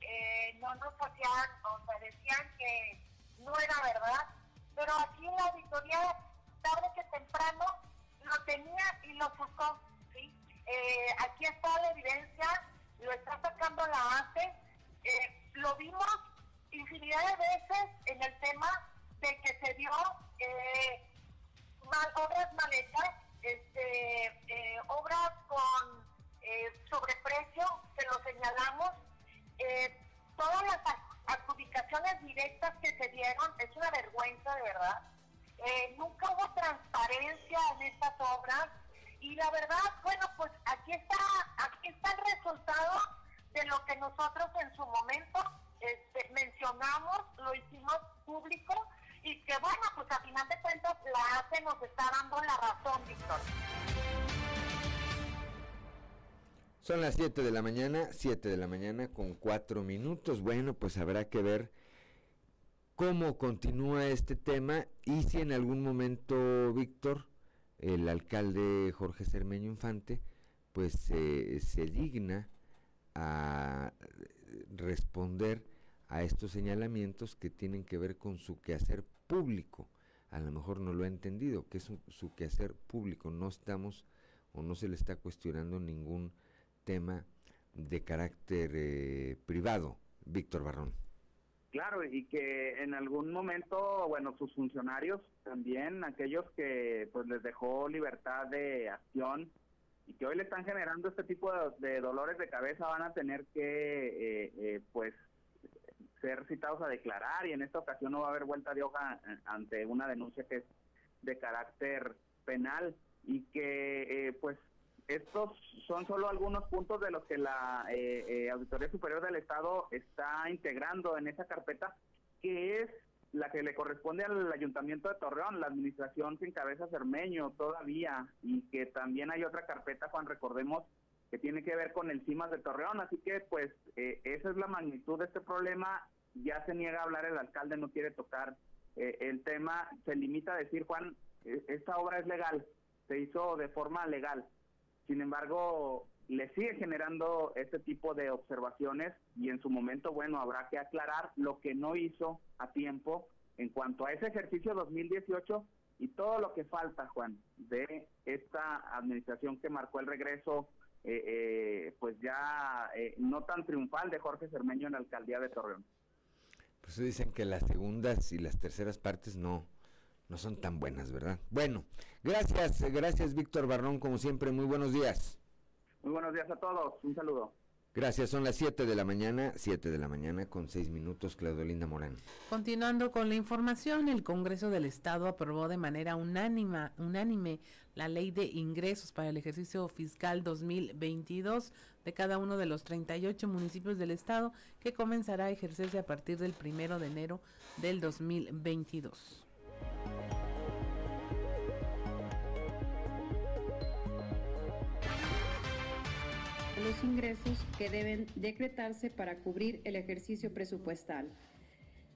eh, no nos hacían, o sea, decían que no era verdad, pero aquí la auditoría, tarde que temprano, lo tenía y lo sacó, ¿sí? Eh, aquí está la evidencia, lo está sacando la base, lo vimos infinidad de veces en el tema de que se dio eh, mal, obras mal este, eh, obras con eh, sobreprecio, se lo señalamos. Eh, todas las adjudicaciones directas que se dieron, es una vergüenza de verdad. nunca hubo transparencia en estas obras y la verdad, bueno, pues aquí está, aquí está el resultado de lo que nosotros en su momento este, mencionamos, lo hicimos público y que bueno, pues a final de cuentas la ACE nos está dando la razón, Víctor. Son las 7 de la mañana, 7 de la mañana con 4 minutos. Bueno, pues habrá que ver cómo continúa este tema y si en algún momento, Víctor, el alcalde Jorge Cermeño Infante, pues se digna a responder a estos señalamientos que tienen que ver con su quehacer público. A lo mejor no lo ha entendido, que es su quehacer público. No estamos o no se le está cuestionando ningún tema de carácter eh, privado. Víctor Barrón. Claro, y que en algún momento, bueno, sus funcionarios también, aquellos que pues les dejó libertad de acción y que hoy le están generando este tipo de, dolores de cabeza, van a tener que, eh, eh, pues, ser citados a declarar y en esta ocasión no va a haber vuelta de hoja eh, ante una denuncia que es de carácter penal y que eh, pues estos son solo algunos puntos de los que la eh, Auditoría Superior del Estado está integrando en esa carpeta que es la que le corresponde al Ayuntamiento de Torreón, la administración sin cabeza Cermeño todavía, y que también hay otra carpeta, Juan, recordemos, que tiene que ver con el CIMAS de Torreón. Así que, pues, eh, esa es la magnitud de este problema. Ya se niega a hablar el alcalde, no quiere tocar eh, el tema. Se limita a decir, Juan, e, esta obra es legal, se hizo de forma legal. Sin embargo, le sigue generando este tipo de observaciones y en su momento, bueno, habrá que aclarar lo que no hizo a tiempo en cuanto a ese ejercicio 2018 y todo lo que falta, Juan, de esta administración que marcó el regreso eh, eh, pues ya eh, no tan triunfal de Jorge Cermeño en la alcaldía de Torreón. Pues dicen que las segundas y las terceras partes no, no son tan buenas, ¿verdad? Bueno, gracias, gracias Víctor Barrón, como siempre, muy buenos días. Muy buenos días a todos, un saludo. Gracias, son las 7 de la mañana, 7 de la mañana con 6 minutos, Claudio Linda Morán. Continuando con la información, el Congreso del Estado aprobó de manera unánime la ley de ingresos para el ejercicio fiscal 2022 de cada uno de los 38 municipios del Estado que comenzará a ejercerse a partir del primero de enero del 2022. Los ingresos que deben decretarse para cubrir el ejercicio presupuestal.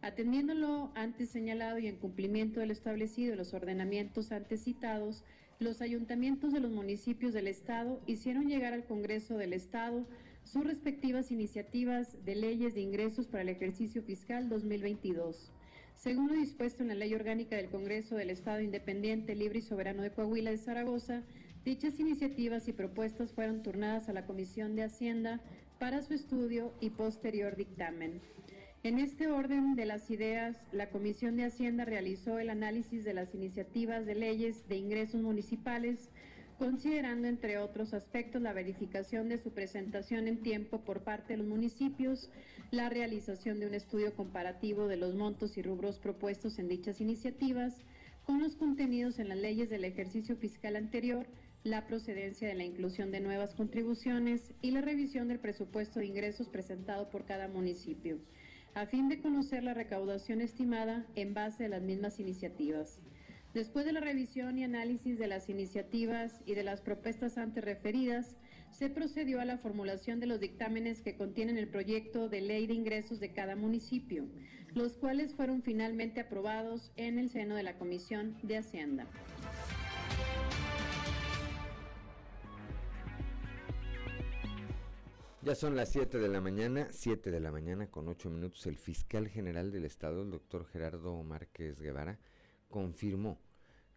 Atendiendo lo antes señalado y en cumplimiento de lo establecido en los ordenamientos antes citados, los ayuntamientos de los municipios del Estado hicieron llegar al Congreso del Estado sus respectivas iniciativas de leyes de ingresos para el ejercicio fiscal 2022. Según lo dispuesto en la Ley Orgánica del Congreso del Estado Independiente, Libre y Soberano de Coahuila de Zaragoza, Dichas iniciativas y propuestas fueron turnadas a la Comisión de Hacienda para su estudio y posterior dictamen. En este orden de las ideas, la Comisión de Hacienda realizó el análisis de las iniciativas de leyes de ingresos municipales considerando entre otros aspectos la verificación de su presentación en tiempo por parte de los municipios, la realización de un estudio comparativo de los montos y rubros propuestos en dichas iniciativas con los contenidos en las leyes del ejercicio fiscal anterior, la procedencia de la inclusión de nuevas contribuciones y la revisión del presupuesto de ingresos presentado por cada municipio, a fin de conocer la recaudación estimada en base a las mismas iniciativas. Después de la revisión y análisis de las iniciativas y de las propuestas antes referidas, se procedió a la formulación de los dictámenes que contienen el proyecto de ley de ingresos de cada municipio, los cuales fueron finalmente aprobados en el seno de la Comisión de Hacienda. Ya son las 7 de la mañana, 7 de la mañana con 8 minutos. El fiscal general del Estado, el doctor Gerardo Márquez Guevara, confirmó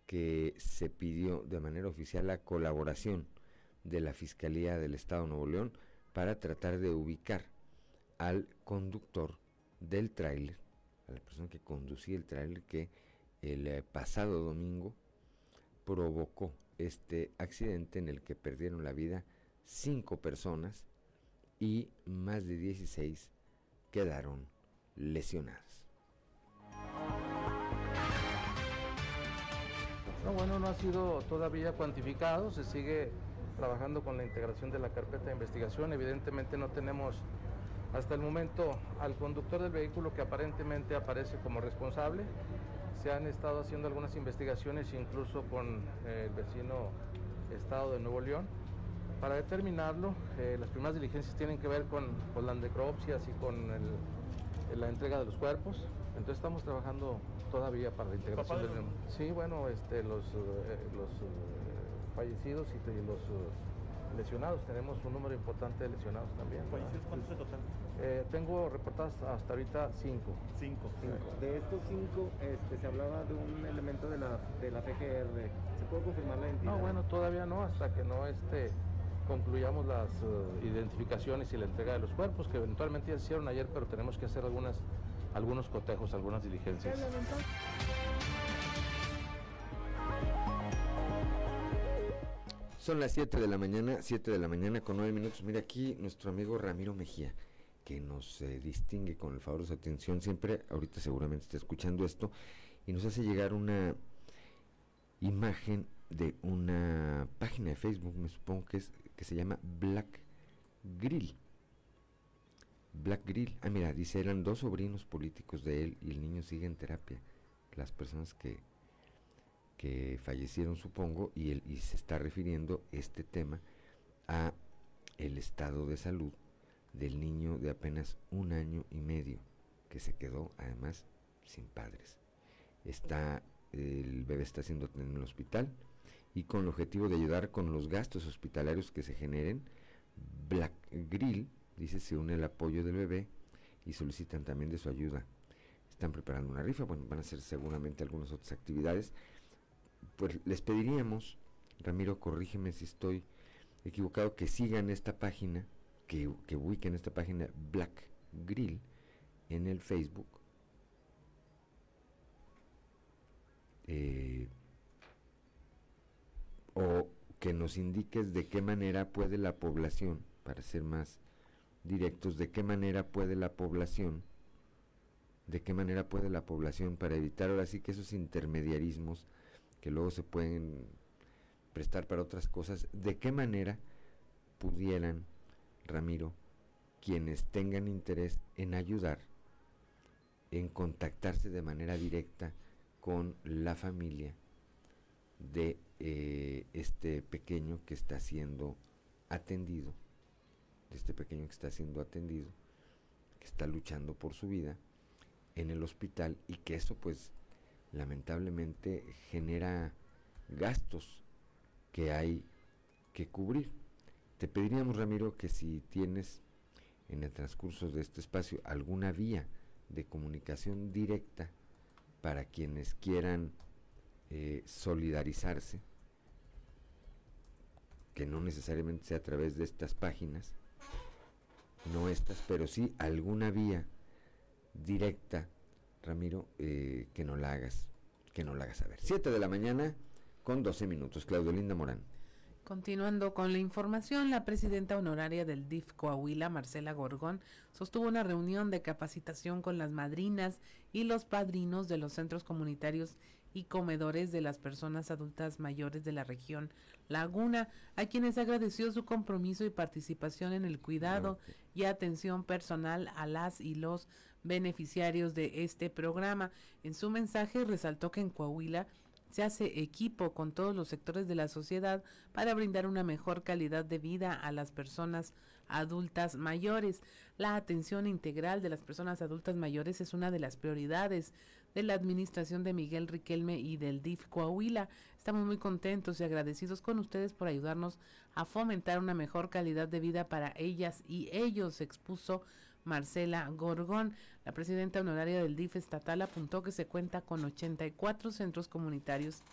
que se pidió de manera oficial la colaboración de la Fiscalía del Estado de Nuevo León para tratar de ubicar al conductor del tráiler, a la persona que conducía el tráiler que el eh, pasado domingo provocó este accidente en el que perdieron la vida cinco personas y más de 16 quedaron lesionadas. No, bueno, no ha sido todavía cuantificado, se sigue trabajando con la integración de la carpeta de investigación. Evidentemente no tenemos hasta el momento al conductor del vehículo que aparentemente aparece como responsable. Se han estado haciendo algunas investigaciones incluso con eh, el vecino estado de Nuevo León para determinarlo, eh, las primeras diligencias tienen que ver con, las necropsias y con la entrega de los cuerpos. Entonces estamos trabajando todavía para la integración del Sí, bueno, este, los, eh, los eh, fallecidos y, los lesionados, tenemos un número importante de lesionados también. ¿Fallecidos cuántos en total? tengo reportadas hasta ahorita cinco. Cinco. De estos cinco, este, se hablaba de un elemento de la, de la PGR. ¿Se puede confirmar la identidad? No, bueno, todavía no, hasta que no esté concluyamos las eh, identificaciones y la entrega de los cuerpos, que eventualmente ya se hicieron ayer, pero tenemos que hacer algunas, algunos cotejos, algunas diligencias. Son las 7 de la mañana, 7 de la mañana con 9 minutos. Mira aquí nuestro amigo Ramiro Mejía, que nos eh, distingue con el favor de su atención siempre, ahorita seguramente está escuchando esto, y nos hace llegar una imagen de una página de Facebook, me supongo que es que se llama Black Grill. Black Grill. Ah, mira, dice, eran dos sobrinos políticos de él y el niño sigue en terapia. Las personas que, que fallecieron, supongo, y, él, y se está refiriendo este tema a el estado de salud del niño de apenas un año y medio, que se quedó además sin padres. Está, el bebé está siendo en el hospital, y con el objetivo de ayudar con los gastos hospitalarios que se generen, Black Grill, dice, se une el apoyo del bebé y solicitan también de su ayuda. Están preparando una rifa, bueno, van a hacer seguramente algunas otras actividades. Pues les pediríamos, Ramiro, corrígeme si estoy equivocado, que sigan esta página, que, que ubiquen esta página Black Grill en el Facebook. Eh, o que nos indiques de qué manera puede la población, para ser más directos, de qué manera puede la población, de qué manera puede la población para evitar ahora sí que esos intermediarismos que luego se pueden prestar para otras cosas, de qué manera pudieran, Ramiro, quienes tengan interés en ayudar, en contactarse de manera directa con la familia de eh, este pequeño que está siendo atendido, este pequeño que está siendo atendido, que está luchando por su vida en el hospital y que eso pues lamentablemente genera gastos que hay que cubrir. Te pediríamos, Ramiro, que si tienes en el transcurso de este espacio alguna vía de comunicación directa para quienes quieran eh, solidarizarse, que no necesariamente sea a través de estas páginas, no estas, pero sí alguna vía directa, Ramiro, eh, que no la hagas, que no la hagas saber. 7 de la mañana con 12 minutos, Claudio Linda Morán. Continuando con la información, la presidenta honoraria del DIF Coahuila, Marcela Gorgón, sostuvo una reunión de capacitación con las madrinas y los padrinos de los centros comunitarios y comedores de las personas adultas mayores de la región Laguna, a quienes agradeció su compromiso y participación en el cuidado y atención personal a las y los beneficiarios de este programa. En su mensaje resaltó que en Coahuila se hace equipo con todos los sectores de la sociedad para brindar una mejor calidad de vida a las personas adultas mayores. La atención integral de las personas adultas mayores es una de las prioridades de la administración de Miguel Riquelme y del DIF Coahuila. Estamos muy contentos y agradecidos con ustedes por ayudarnos a fomentar una mejor calidad de vida para ellas y ellos, expuso Marcela Gorgón. La presidenta honoraria del DIF estatal apuntó que se cuenta con 84 centros comunitarios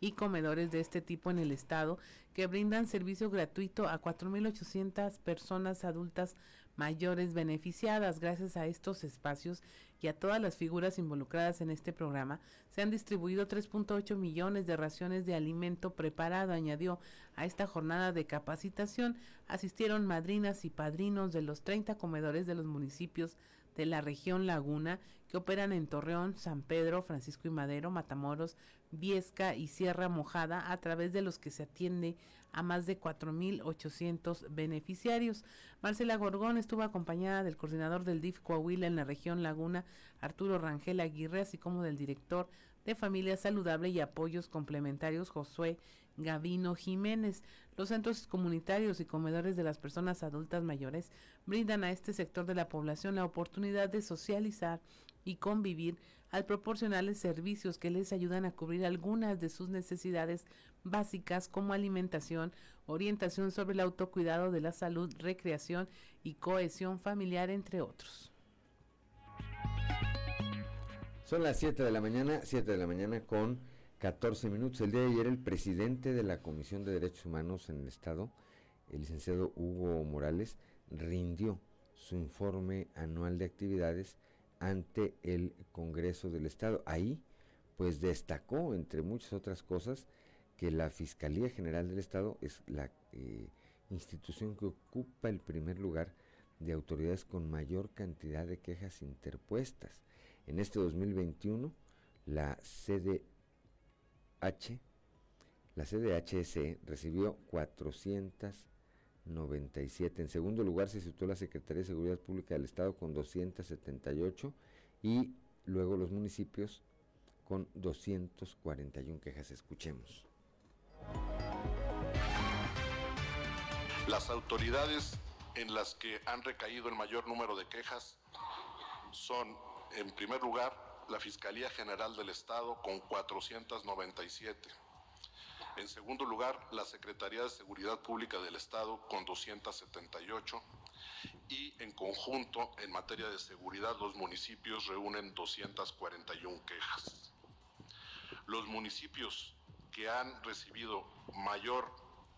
y comedores de este tipo en el estado que brindan servicio gratuito a 4.800 personas adultas mayores beneficiadas. Gracias a estos espacios y a todas las figuras involucradas en este programa, se han distribuido 3.8 millones de raciones de alimento preparado, añadió. A esta jornada de capacitación asistieron madrinas y padrinos de los 30 comedores de los municipios de la región Laguna que operan en Torreón, San Pedro, Francisco y Madero, Matamoros, Viesca y Sierra Mojada, a través de los que se atiende a más de 4.800 beneficiarios. Marcela Gorgón estuvo acompañada del coordinador del DIF Coahuila en la región Laguna, Arturo Rangel Aguirre, así como del director de Familia Saludable y Apoyos Complementarios, Josué Gavino Jiménez. Los centros comunitarios y comedores de las personas adultas mayores brindan a este sector de la población la oportunidad de socializar y convivir al proporcionarles servicios que les ayudan a cubrir algunas de sus necesidades básicas como alimentación, orientación sobre el autocuidado de la salud, recreación y cohesión familiar, entre otros. Son las 7 de la mañana, 7 de la mañana con 14 minutos. El día de ayer el presidente de la Comisión de Derechos Humanos en el Estado, el licenciado Hugo Morales, rindió su informe anual de actividades ante el Congreso del Estado. Ahí, pues destacó, entre muchas otras cosas, que la Fiscalía General del Estado es la eh, institución que ocupa el primer lugar de autoridades con mayor cantidad de quejas interpuestas. En este 2021, la CDH, la CDHS recibió 497. En segundo lugar se situó la Secretaría de Seguridad Pública del Estado con 278 y luego los municipios con 241 quejas. Escuchemos. Las autoridades en las que han recaído el mayor número de quejas son, en primer lugar, la Fiscalía General del Estado con 497. En segundo lugar, la Secretaría de Seguridad Pública del Estado con 278 y en conjunto, en materia de seguridad, los municipios reúnen 241 quejas. Los municipios que han recibido mayor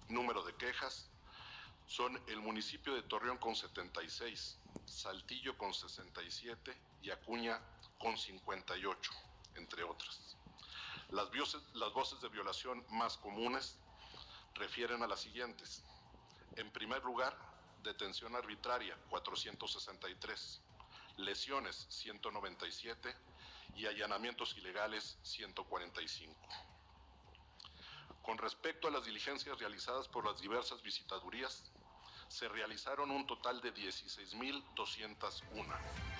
número de quejas son el municipio de Torreón con 76, Saltillo con 67 y Acuña con 58, entre otras. Las, las voces de violación más comunes refieren a las siguientes. En primer lugar, detención arbitraria 463, lesiones 197 y allanamientos ilegales 145. Con respecto a las diligencias realizadas por las diversas visitadurías, se realizaron un total de 16.201.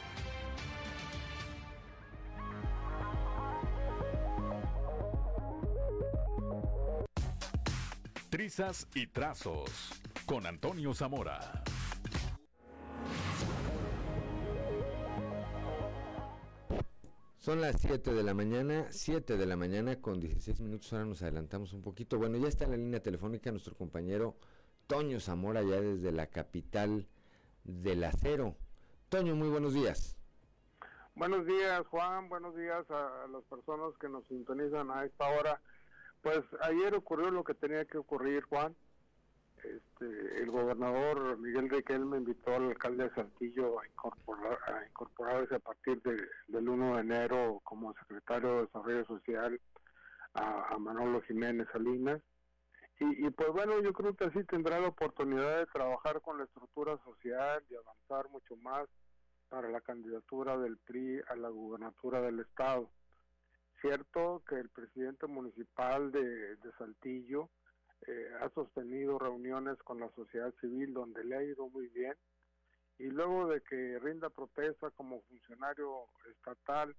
Trizas y trazos con Antonio Zamora. Son las 7 de la mañana, 7 de la mañana con 16 minutos, ahora nos adelantamos un poquito. Bueno, ya está en la línea telefónica nuestro compañero Toño Zamora, ya desde la capital del acero. Toño, muy buenos días. Buenos días, Juan, buenos días a las personas que nos sintonizan a esta hora. Pues ayer ocurrió lo que tenía que ocurrir, Juan. Este, el gobernador Miguel Riquelme invitó al alcalde de Saltillo a, incorporar, a incorporarse a partir del 1 de enero como secretario de Desarrollo Social a, Manolo Jiménez Salinas Y, y pues bueno, yo creo que así tendrá la oportunidad de trabajar con la estructura social y avanzar mucho más para la candidatura del PRI a la gubernatura del estado. Cierto que el presidente municipal de, de Saltillo eh, ha sostenido reuniones con la sociedad civil donde le ha ido muy bien y luego de que rinda protesta como funcionario estatal,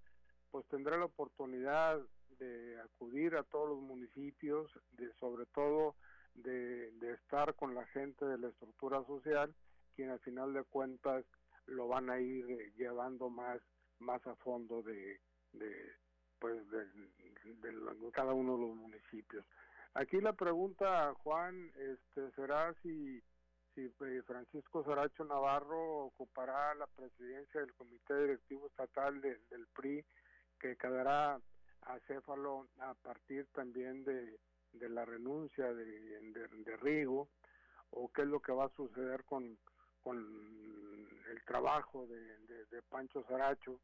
pues tendrá la oportunidad de acudir a todos los municipios, de sobre todo de, de estar con la gente de la estructura social, quien al final de cuentas lo van a ir eh, llevando más más a fondo de, de pues de, de, cada uno de los municipios. Aquí la pregunta, Juan, este, será si, si eh, Francisco Saracho Navarro ocupará la presidencia del Comité Directivo Estatal del PRI, que quedará a Céfalo a partir también de, de la renuncia de, de, de Rigo, o qué es lo que va a suceder con, con el trabajo de, de, Pancho Saracho,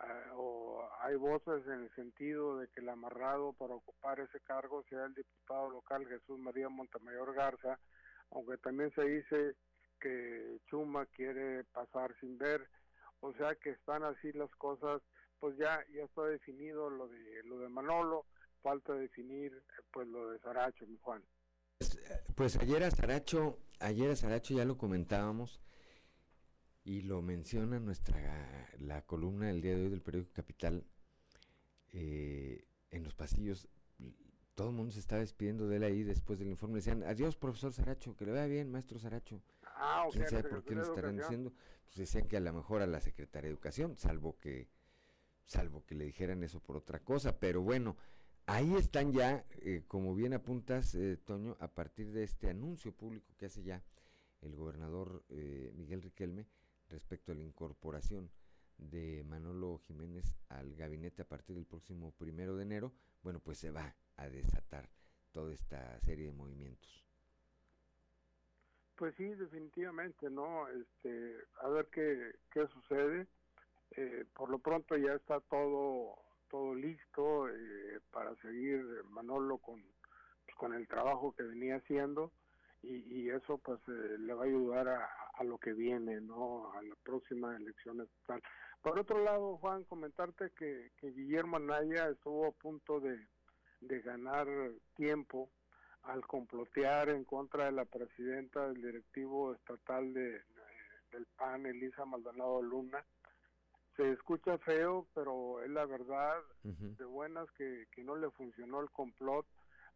uh, o hay voces en el sentido de que el amarrado para ocupar ese cargo sea el diputado local Jesús María Montemayor Garza, aunque también se dice que Chuma quiere pasar sin ver, o sea que están así las cosas, pues ya ya está definido lo de lo de Manolo, falta definir pues lo de Saracho, mi Juan. Pues, pues ayer a Saracho, ayer a Saracho ya lo comentábamos y lo menciona nuestra la columna del día de hoy del periódico Capital eh, en los pasillos todo el mundo se estaba despidiendo de él ahí después del informe. Decían adiós profesor Saracho que le vaya bien maestro Saracho ah, okay, quién sabe por qué lo estarán diciendo pues decían que a lo mejor a la secretaria de educación salvo que salvo que le dijeran eso por otra cosa pero bueno Ahí están ya, eh, como bien apuntas, eh, Toño, a partir de este anuncio público que hace ya el gobernador eh, Miguel Riquelme respecto a la incorporación de Manolo Jiménez al gabinete a partir del próximo primero de enero, bueno, pues se va a desatar toda esta serie de movimientos. Pues sí, definitivamente, ¿no? Este, a ver qué, qué sucede. por lo pronto ya está todo todo listo eh, para seguir Manolo con, pues, con el trabajo que venía haciendo y, y eso pues eh, le va a ayudar a, a, lo que viene, ¿no? A la próxima elección estatal. Por otro lado, Juan, comentarte que, que Guillermo Anaya estuvo a punto de, de ganar tiempo al complotear en contra de la presidenta del directivo estatal de, del PAN, Elisa Maldonado Luna, se escucha feo, pero es la verdad de buenas que, que, no le funcionó el complot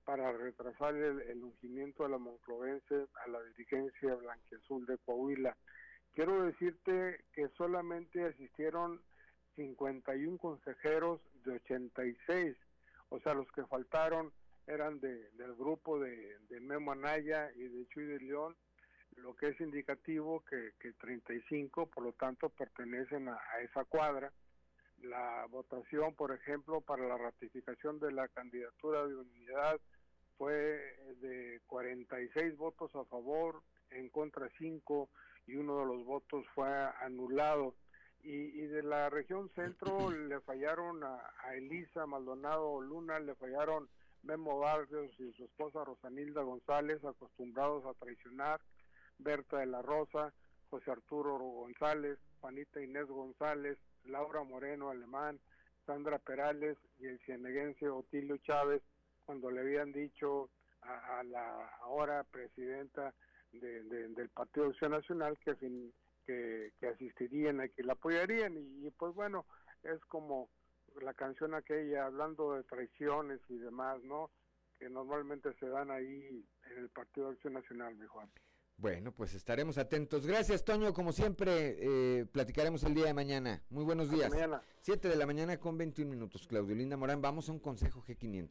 para retrasar el, el ungimiento de la Monclovense a la dirigencia blanquiazul de Coahuila. Quiero decirte que solamente asistieron 51 consejeros de 86, o sea, los que faltaron eran de, del grupo de, de Memo Anaya y de Chuy de León, lo que es indicativo que, que 35, por lo tanto, pertenecen a, a, esa cuadra. La votación, por ejemplo, para la ratificación de la candidatura de unidad fue de 46 votos a favor, en contra 5 y uno de los votos fue anulado. Y, y de la región centro le fallaron a, a Elisa Maldonado Luna, le fallaron Memo Barrios y su esposa Rosanilda González, acostumbrados a traicionar Berta de la Rosa, José Arturo González, Juanita Inés González, Laura Moreno Alemán, Sandra Perales y el cieneguense Otilio Chávez, cuando le habían dicho a, a la ahora presidenta de, de, del Partido Acción Nacional que, fin, que, que, asistirían, a que la apoyarían. Y, y, pues bueno, es como la canción aquella hablando de traiciones y demás, ¿no? Que normalmente se dan ahí en el Partido Acción Nacional, mi Juan. Bueno, pues estaremos atentos. Gracias, Toño. Como siempre, eh, platicaremos el día de mañana. Muy buenos días. Mañana. 7 de la mañana con 21 minutos. Claudio Linda Morán, vamos a un consejo G500.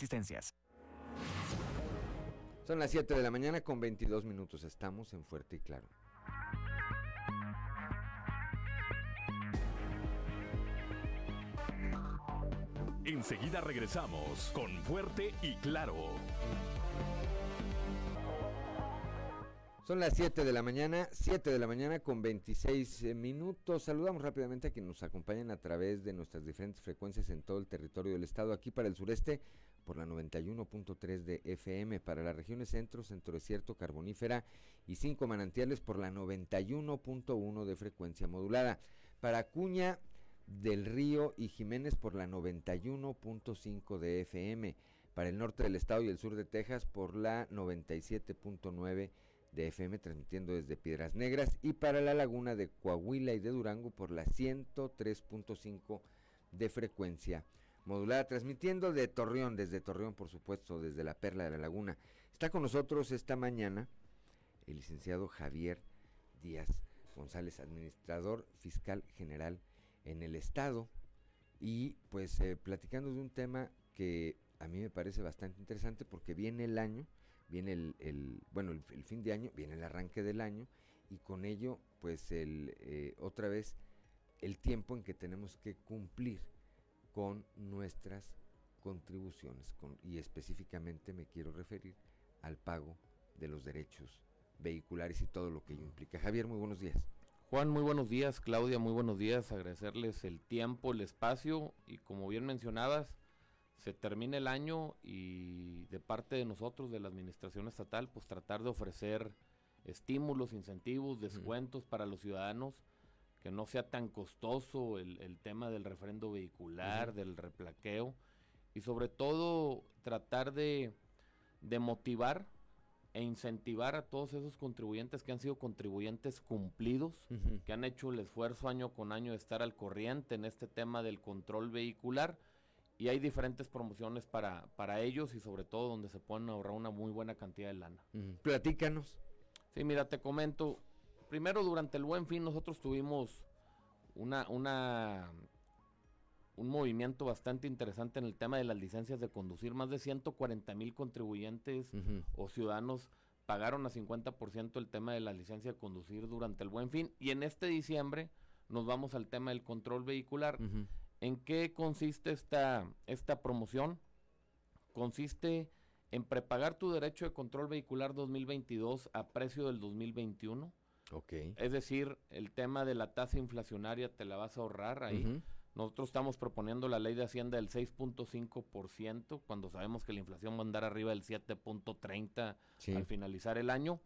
existencias. Son las 7 de la mañana con 22 minutos. Estamos en Fuerte y Claro. Enseguida regresamos con Fuerte y Claro. Son las 7 de la mañana, 7 de la mañana con 26 eh, minutos. Saludamos rápidamente a quienes nos acompañan a través de nuestras diferentes frecuencias en todo el territorio del estado. Aquí para el sureste por la 91.3 de FM, para las regiones centro, centro desierto, carbonífera y cinco manantiales por la 91.1 de frecuencia modulada. Para Acuña del Río y Jiménez por la 91.5 de FM. Para el norte del estado y el sur de Texas por la 97.9 de FM transmitiendo desde Piedras Negras y para la laguna de Coahuila y de Durango por la 103.5 de frecuencia modulada, transmitiendo de Torreón, desde Torreón por supuesto, desde la Perla de la Laguna. Está con nosotros esta mañana el licenciado Javier Díaz González, administrador fiscal general en el Estado y pues eh, platicando de un tema que a mí me parece bastante interesante porque viene el año, viene el, bueno, el, fin de año, viene el arranque del año y con ello, pues el, eh, otra vez el tiempo en que tenemos que cumplir con nuestras contribuciones con, y específicamente me quiero referir al pago de los derechos vehiculares y todo lo que ello implica. Javier, muy buenos días. Juan, muy buenos días. Claudia, muy buenos días. Agradecerles el tiempo, el espacio y como bien mencionabas, se termina el año y de parte de nosotros, de la Administración Estatal, pues tratar de ofrecer estímulos, incentivos, descuentos para los ciudadanos, que no sea tan costoso el, tema del referendo vehicular, del replaqueo y sobre todo tratar de, de motivar e incentivar a todos esos contribuyentes que han sido contribuyentes cumplidos, que han hecho el esfuerzo año con año de estar al corriente en este tema del control vehicular y hay diferentes promociones para, para ellos y sobre todo donde se pueden ahorrar una muy buena cantidad de lana. Platícanos. Sí, mira, te comento. Primero, durante el Buen Fin nosotros tuvimos una, una, un movimiento bastante interesante en el tema de las licencias de conducir. Más de 140 mil contribuyentes o ciudadanos pagaron a 50% el tema de la licencia de conducir durante el Buen Fin. Y en este diciembre nos vamos al tema del control vehicular. ¿En qué consiste esta, esta promoción? Consiste en prepagar tu derecho de control vehicular 2022 a precio del 2021. Ok. Es decir, el tema de la tasa inflacionaria te la vas a ahorrar ahí. Nosotros estamos proponiendo la ley de Hacienda del 6.5%, cuando sabemos que la inflación va a andar arriba del 7.30 al finalizar el año.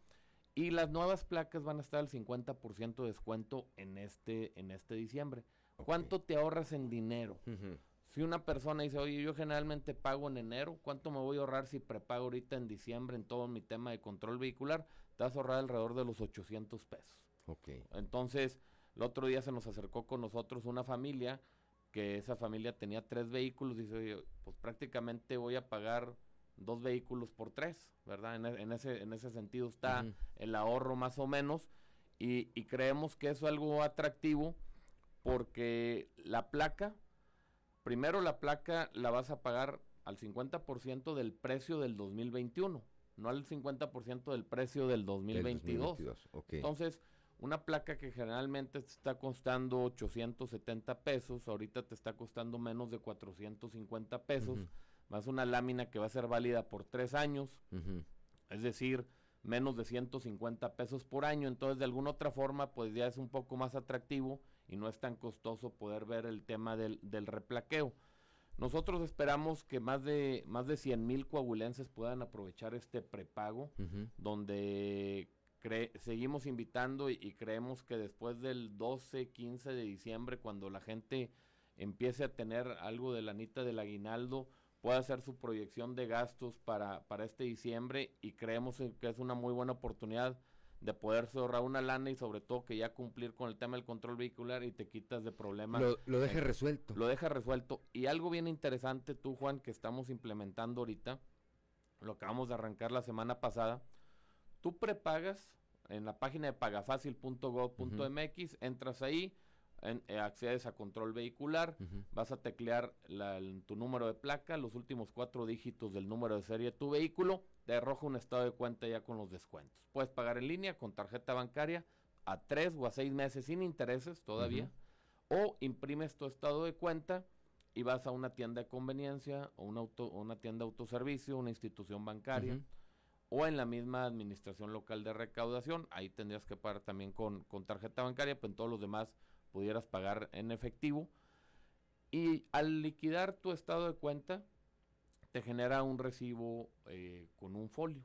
Y las nuevas placas van a estar al 50% de descuento en este, en este diciembre. ¿Cuánto te ahorras en dinero? Si una persona dice, oye, yo generalmente pago en enero, ¿cuánto me voy a ahorrar si prepago ahorita en diciembre en todo mi tema de control vehicular? Te vas a ahorrar alrededor de los 800 pesos. Ok. Entonces, el otro día se nos acercó con nosotros una familia, que esa familia tenía tres vehículos, y dice, oye, pues prácticamente voy a pagar dos vehículos por tres, ¿verdad? En, e, ese, en ese sentido está el ahorro más o menos, y, y creemos que eso es algo atractivo porque la placa, primero la placa la vas a pagar al 50% del precio del 2021, no al 50% del precio del 2022. Entonces, una placa que generalmente te está costando 870 pesos, ahorita te está costando menos de 450 pesos, más una lámina que va a ser válida por tres años, es decir, menos de 150 pesos por año, entonces de alguna otra forma pues ya es un poco más atractivo y no es tan costoso poder ver el tema del, del replaqueo. Nosotros esperamos que más de más de 100 mil coahuilenses puedan aprovechar este prepago, donde seguimos invitando y, creemos que después del 12, 15 de diciembre, cuando la gente empiece a tener algo de la anita del aguinaldo, puede hacer su proyección de gastos para, para este diciembre y creemos que es una muy buena oportunidad de poderse ahorrar una lana y sobre todo que ya cumplir con el tema del control vehicular y te quitas de problemas. Lo, lo deja Eh, resuelto. Lo deja resuelto. Y algo bien interesante tú, Juan, que estamos implementando ahorita, lo acabamos de arrancar la semana pasada, tú prepagas en la página de pagafacil.gov.mx, entras ahí, en- eh, accedes a control vehicular, vas a teclear la- el- tu número de placa, los últimos cuatro dígitos del número de serie de tu vehículo, te arroja un estado de cuenta ya con los descuentos. Puedes pagar en línea con tarjeta bancaria a tres o a seis meses sin intereses todavía, o imprimes tu estado de cuenta y vas a una tienda de conveniencia o una, auto, una tienda de autoservicio, una institución bancaria o en la misma administración local de recaudación. Ahí tendrías que pagar también con, con tarjeta bancaria, pero en todos los demás pudieras pagar en efectivo. Y al liquidar tu estado de cuenta, te genera un recibo eh, con un folio.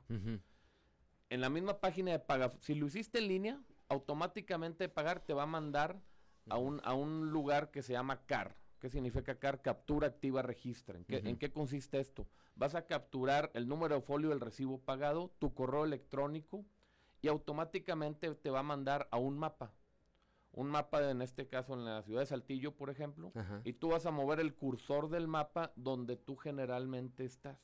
En la misma página de paga, si lo hiciste en línea, automáticamente pagar te va a mandar a un, a un lugar que se llama CAR. ¿Qué significa CAR? Captura, activa, registra. ¿En qué, Ujú. ¿En qué consiste esto? Vas a capturar el número de folio del recibo pagado, tu correo electrónico y automáticamente te va a mandar a un mapa. Un mapa, de- en este caso en la ciudad de Saltillo, por ejemplo, Ajá. y tú vas a mover el cursor del mapa donde tú generalmente estás.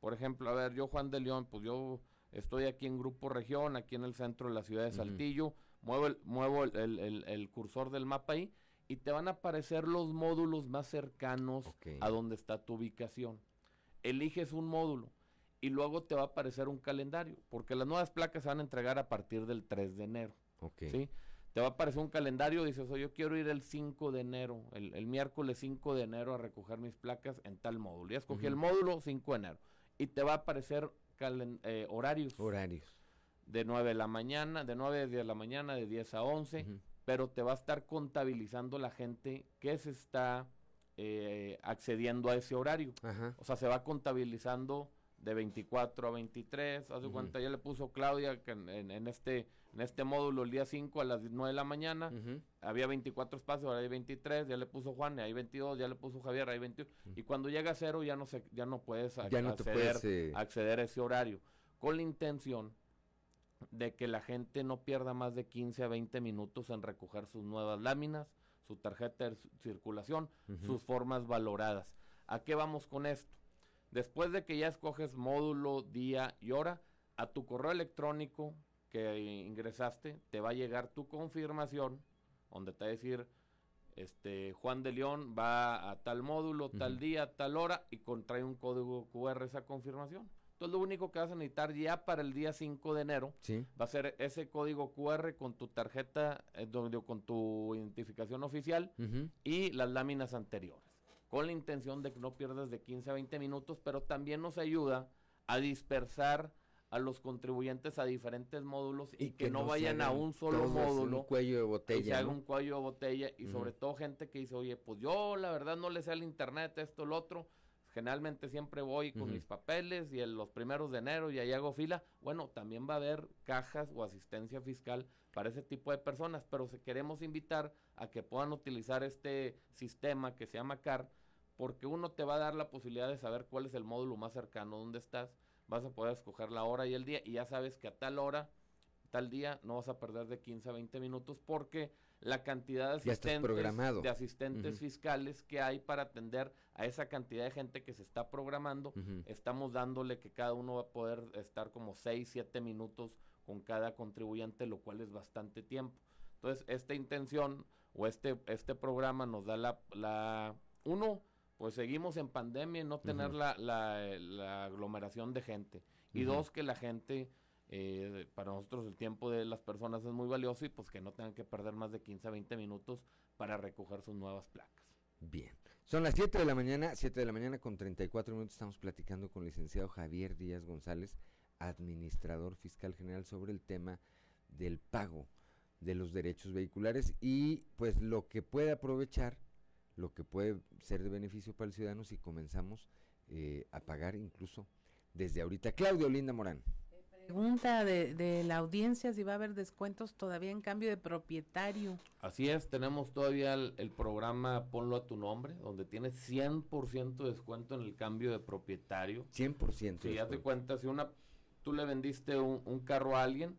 Por ejemplo, a ver, yo Juan de León, pues yo estoy aquí en Grupo Región, aquí en el centro de la ciudad de. Saltillo, muevo, el, muevo el, el- cursor del mapa ahí y te van a aparecer los módulos más cercanos a donde está tu ubicación. Eliges un módulo y luego te va a aparecer un calendario, porque las nuevas placas se van a entregar a partir del 3 de enero. Ok. ¿sí? Te va a aparecer un calendario, dices, oye, yo quiero ir el 5 de enero, el, el miércoles 5 de enero a recoger mis placas en tal módulo. Ya escogí el Ujú. módulo 5 de enero. Y te va a aparecer eh, horarios. Horarios. De 9 de la mañana, de 9 a 10 de la mañana, de 10 a 11. Pero te va a estar contabilizando la gente que se está eh, accediendo a ese horario. Ajá. O sea, se va contabilizando de 24 a 23. Haz de Ujú. cuenta, ya le puso Claudia que en, en- en este, en este módulo el día 5 a las 9 de la mañana. Había 24 espacios, ahora hay 23. Ya le puso Juan, y hay 22. Ya le puso Javier, hay 21. Y cuando llega a cero ya no, se, ya no puedes Ya no te acceder, puedes, eh, acceder a ese horario. Con la intención de que la gente no pierda más de 15 a 20 minutos en recoger sus nuevas láminas, su tarjeta de circulación, sus formas valoradas. ¿A qué vamos con esto? Después de que ya escoges módulo, día y hora, a tu correo electrónico que ingresaste te va a llegar tu confirmación, donde te va a decir, este, Juan de León va a tal módulo, tal día, tal hora, y contrae un código QR esa confirmación. Entonces lo único que vas a necesitar ya para el día 5 de enero Sí. va a ser ese código QR con tu tarjeta, eh, con tu identificación oficial y las láminas anteriores, con la intención de que no pierdas de 15 a 20 minutos, pero también nos ayuda a dispersar a los contribuyentes a diferentes módulos y, que, no, vayan a un solo módulo Un cuello de y se botella. haga un cuello de botella y sobre todo gente que dice, oye, pues yo la verdad no le sé al internet esto, lo otro. Generalmente siempre voy con mis papeles y en los primeros de enero y ahí hago fila. Bueno, también va a haber cajas o asistencia fiscal para ese tipo de personas, pero se queremos invitar a que puedan utilizar este sistema que se llama CAR, porque uno te va a dar la posibilidad de saber cuál es el módulo más cercano donde estás, vas a poder escoger la hora y el día y ya sabes que a tal hora, tal día no vas a perder de 15 a 20 minutos porque la cantidad de asistentes, de asistentes fiscales que hay para atender a esa cantidad de gente que se está programando, estamos dándole que cada uno va a poder estar como 6, 7 minutos con cada contribuyente, lo cual es bastante tiempo. Entonces, esta intención o este, este programa nos da la, la uno, pues seguimos en pandemia y no tener la, la, la aglomeración de gente. Y dos, que la gente, eh, para nosotros el tiempo de las personas es muy valioso y pues que no tengan que perder más de 15 a 20 minutos para recoger sus nuevas placas. Bien. Son las 7 de la mañana, 7 de la mañana con 34 minutos. Estamos platicando con el licenciado Javier Díaz González, administrador fiscal general, sobre el tema del pago de los derechos vehiculares y pues lo que puede aprovechar, lo que puede ser de beneficio para el ciudadano si comenzamos eh, a pagar incluso desde ahorita. Claudio Linda Morán. Eh, Pregunta de, de la audiencia si va a haber descuentos todavía en cambio de propietario. Así es, tenemos todavía el, el programa Ponlo a tu nombre, donde tienes 100% de descuento en el cambio de propietario. 100%. Si de descuento. cuenta, si una tú le vendiste un, un carro a alguien,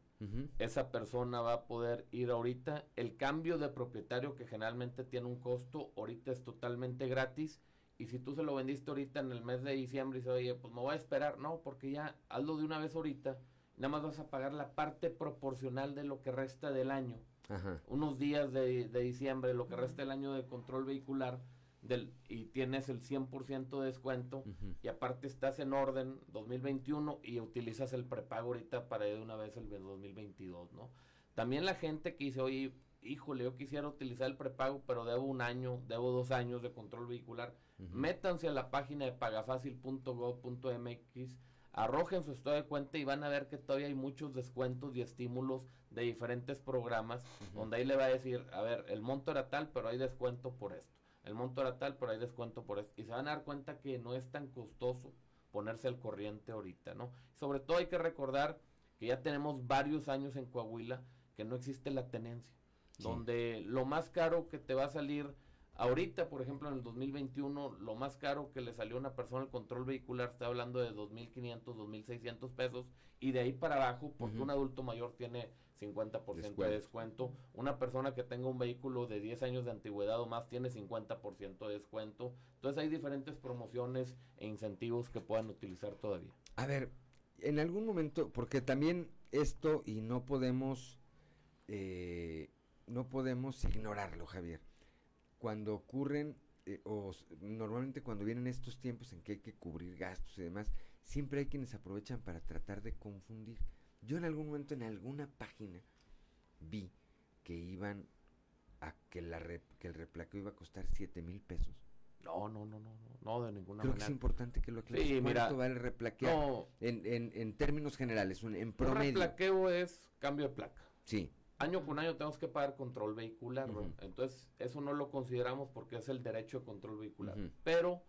Esa persona va a poder ir ahorita. El cambio de propietario que generalmente tiene un costo, ahorita es totalmente gratis. Y si tú se lo vendiste ahorita en el mes de diciembre y dices, oye, pues me voy a esperar, no, porque ya hazlo de una vez ahorita, nada más vas a pagar la parte proporcional de lo que resta del año. Ajá. Unos días de, de diciembre, lo que resta del año de control vehicular, del, y tienes el 100% de descuento, y aparte estás en orden 2021 y utilizas el prepago ahorita para ir de una vez el 2022, ¿no? También la gente que dice, oye, híjole, yo quisiera utilizar el prepago, pero debo un año, debo dos años de control vehicular. Métanse a la página de pagafacil.gov.mx, arrojen su estado de cuenta y van a ver que todavía hay muchos descuentos y estímulos de diferentes programas, donde ahí le va a decir, a ver, el monto era tal, pero hay descuento por esto. El monto era tal, pero hay descuento por esto. Y se van a dar cuenta que no es tan costoso ponerse al corriente ahorita, ¿no? Sobre todo hay que recordar que ya tenemos varios años en Coahuila que no existe la tenencia, donde lo más caro que te va a salir ahorita, por ejemplo, en el 2021, lo más caro que le salió a una persona el control vehicular está hablando de 2.500, 2.600 pesos y de ahí para abajo, porque un adulto mayor tiene 50% de Descuento. descuento, una persona que tenga un vehículo de 10 años de antigüedad o más tiene 50% de descuento, entonces hay diferentes promociones e incentivos que puedan utilizar todavía. A ver, en algún momento, porque también esto y no podemos, eh, no podemos ignorarlo, Javier. Cuando ocurren, eh, o normalmente cuando vienen estos tiempos en que hay que cubrir gastos y demás, siempre hay quienes aprovechan para tratar de confundir. Yo en algún momento en alguna página vi que iban a que, la rep- que el replaqueo iba a costar 7 mil pesos. No, no, no, no, no, no, de ninguna Creo que manera. es importante que lo aclares. Sí, ¿Cuánto vale replaquear? no. En, en, en términos generales, un- en Un promedio. replaqueo es cambio de placa. Sí. Año con año tenemos que pagar control vehicular, ¿no? Ujú. entonces eso no lo consideramos porque es el derecho de control vehicular. Ujú. Pero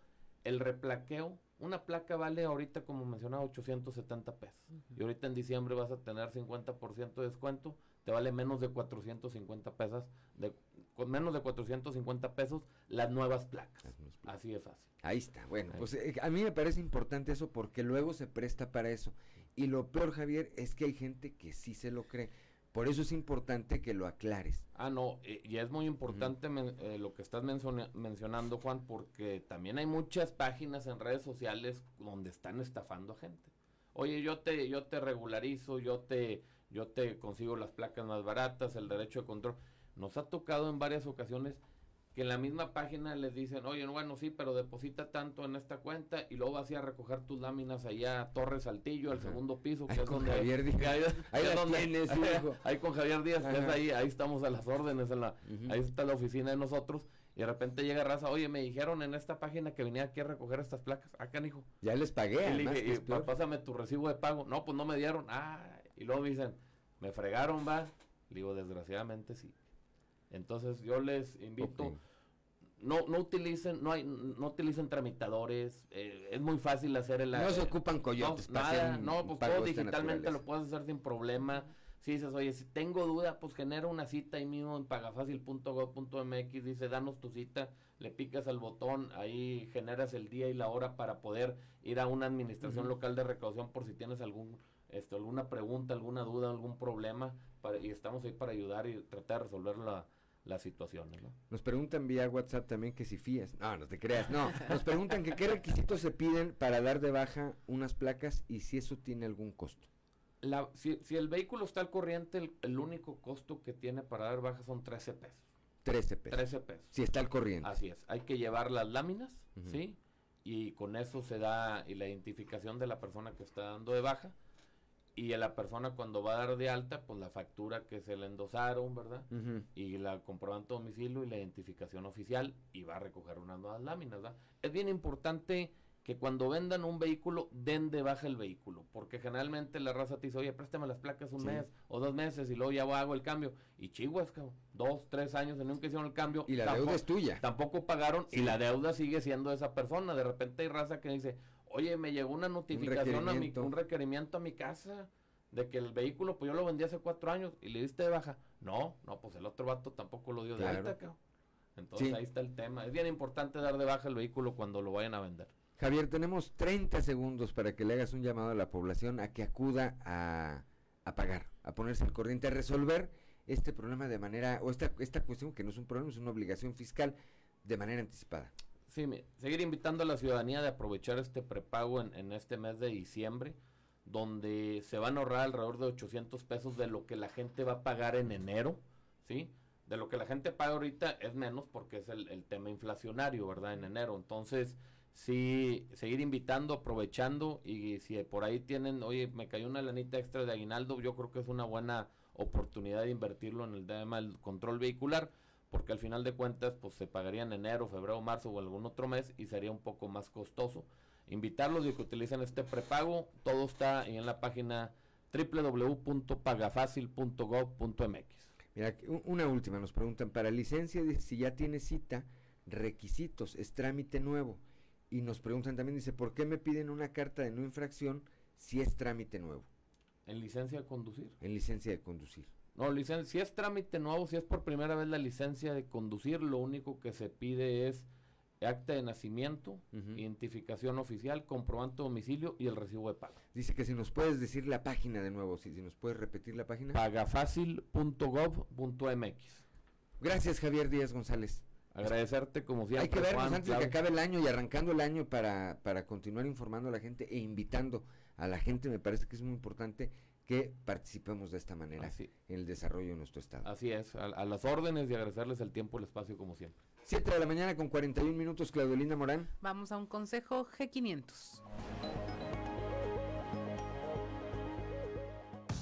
el replaqueo, una placa vale ahorita, como mencionaba, 870 pesos. Y ahorita en diciembre vas a tener 50% de descuento, te vale menos de 450 pesos, de, con menos de 450 pesos las nuevas placas. Así de fácil. Ahí está. Bueno, pues eh, a mí me parece importante eso porque luego se presta para eso. Y lo peor, Javier, es que hay gente que sí se lo cree. Por eso es importante que lo aclares. Ah, no, eh, y es muy importante men- eh, lo que estás menciona- mencionando, Juan, porque también hay muchas páginas en redes sociales donde están estafando a gente. Oye, yo te, yo te regularizo, yo te, yo te consigo las placas más baratas, el derecho de control. Nos ha tocado en varias ocasiones que en la misma página les dicen, oye, no, bueno, sí, pero deposita tanto en esta cuenta y luego vas a ir a recoger tus láminas allá a Torres Saltillo, al segundo piso, que Ahí es con donde... Javier Díaz. ahí, es donde- tienes, hijo. ahí con Javier Díaz, que es ahí, ahí estamos a las órdenes, en la, ahí está la oficina de nosotros, y de repente llega raza, oye, me dijeron en esta página que venía aquí a recoger estas placas, acá, hijo. Ya les pagué, Y le dije, "Y, pa- peor". pásame tu recibo de pago. No, pues no me dieron. Ah, y luego me dicen, me fregaron, va. Le digo, desgraciadamente sí. Entonces yo les invito, no, no utilicen, no hay, no utilicen tramitadores, eh, es muy fácil hacer el No se eh, ocupan coyotes no, para nada, hacer no, pues todo digitalmente lo puedes hacer sin problema. Si dices, oye, si tengo duda, pues genera una cita ahí mismo en pagafacil.gov.mx, dice, danos tu cita, le picas al botón, ahí generas el día y la hora para poder ir a una administración local de recaudación por si tienes algún esto, alguna pregunta, alguna duda, algún problema, para, y estamos ahí para ayudar y tratar de resolver la, las situaciones, ¿no? Nos preguntan vía WhatsApp también que si fías. No, no te creas. No, nos preguntan que qué requisitos se piden para dar de baja unas placas y si eso tiene algún costo. La, si, si el vehículo está al corriente, el, el único costo que tiene para dar baja son 13 pesos. 13 pesos. 13 pesos. Si está al corriente. Así es. Hay que llevar las láminas. ¿sí? Y con eso se da y la identificación de la persona que está dando de baja. Y a la persona cuando va a dar de alta, pues la factura que se le endosaron, ¿verdad? Y la comprobante de domicilio y la identificación oficial y va a recoger unas nuevas láminas, ¿verdad? Es bien importante que cuando vendan un vehículo, den de baja el vehículo, porque generalmente la raza te dice, oye, préstame las placas un Sí. mes o dos meses y luego ya hago el cambio. Y chihuas, cabrón, dos, tres años y nunca hicieron el cambio. Y la tampoco- deuda es tuya. Tampoco pagaron y la deuda sigue siendo de esa persona. De repente hay raza que dice, oye, me llegó una notificación, a mi, un requerimiento a mi casa de que el vehículo, pues yo lo vendí hace cuatro años y le diste de baja. No, no, pues el otro vato tampoco lo dio de Claro. alta, cabrón. Entonces Sí. ahí está el tema. Es bien importante dar de baja el vehículo cuando lo vayan a vender. Javier, tenemos 30 segundos para que le hagas un llamado a la población a que acuda a, a pagar, a ponerse al corriente, a resolver este problema de manera, o esta, esta cuestión que no es un problema, es una obligación fiscal, de manera anticipada. Sí, seguir invitando a la ciudadanía de aprovechar este prepago en, en este mes de diciembre, donde se van a ahorrar alrededor de 800 pesos de lo que la gente va a pagar en enero, ¿sí? De lo que la gente paga ahorita es menos porque es el, el tema inflacionario, ¿verdad? En enero. Entonces, sí, seguir invitando, aprovechando y si por ahí tienen, oye, me cayó una lanita extra de aguinaldo, yo creo que es una buena oportunidad de invertirlo en el tema del control vehicular porque al final de cuentas pues se pagaría en enero, febrero, marzo o algún otro mes y sería un poco más costoso. Invitarlos a que utilicen este prepago, todo está en la página www.pagafacil.gov.mx. Mira, una última, nos preguntan, para licencia, dice, si ya tiene cita, requisitos, es trámite nuevo. Y nos preguntan también, dice, ¿por qué me piden una carta de no infracción si es trámite nuevo? ¿En licencia de conducir? En licencia de conducir. No, licencia, si es trámite nuevo, si es por primera vez la licencia de conducir, lo único que se pide es acta de nacimiento, identificación oficial, comprobante de domicilio y el recibo de pago. Dice que si nos puedes decir la página de nuevo, si, si nos puedes repetir la página. Pagafacil.gov.mx. Gracias, Javier Díaz González. Agradecerte como siempre. Hay que vernos Juan, antes de que acabe el año y arrancando el año para, para continuar informando a la gente e invitando a la gente. Me parece que es muy importante que participemos de esta manera Así. en el desarrollo de nuestro estado. Así es, a, a las órdenes y agradecerles el tiempo y el espacio como siempre. 7 de la mañana con 41 minutos, Claudelina Morán. Vamos a un consejo G500.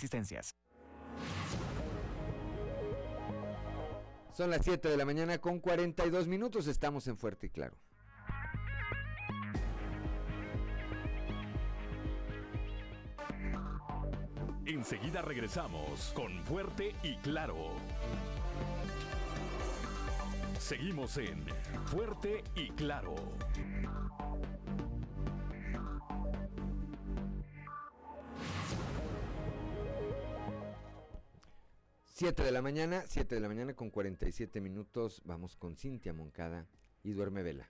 existencias. Son las 7 de la mañana con 42 minutos. Estamos en Fuerte y Claro. Enseguida regresamos con Fuerte y Claro. Seguimos en Fuerte y Claro. Siete de la mañana, 7 de la mañana con 47 minutos. Vamos con Cintia Moncada y Duerme Vela.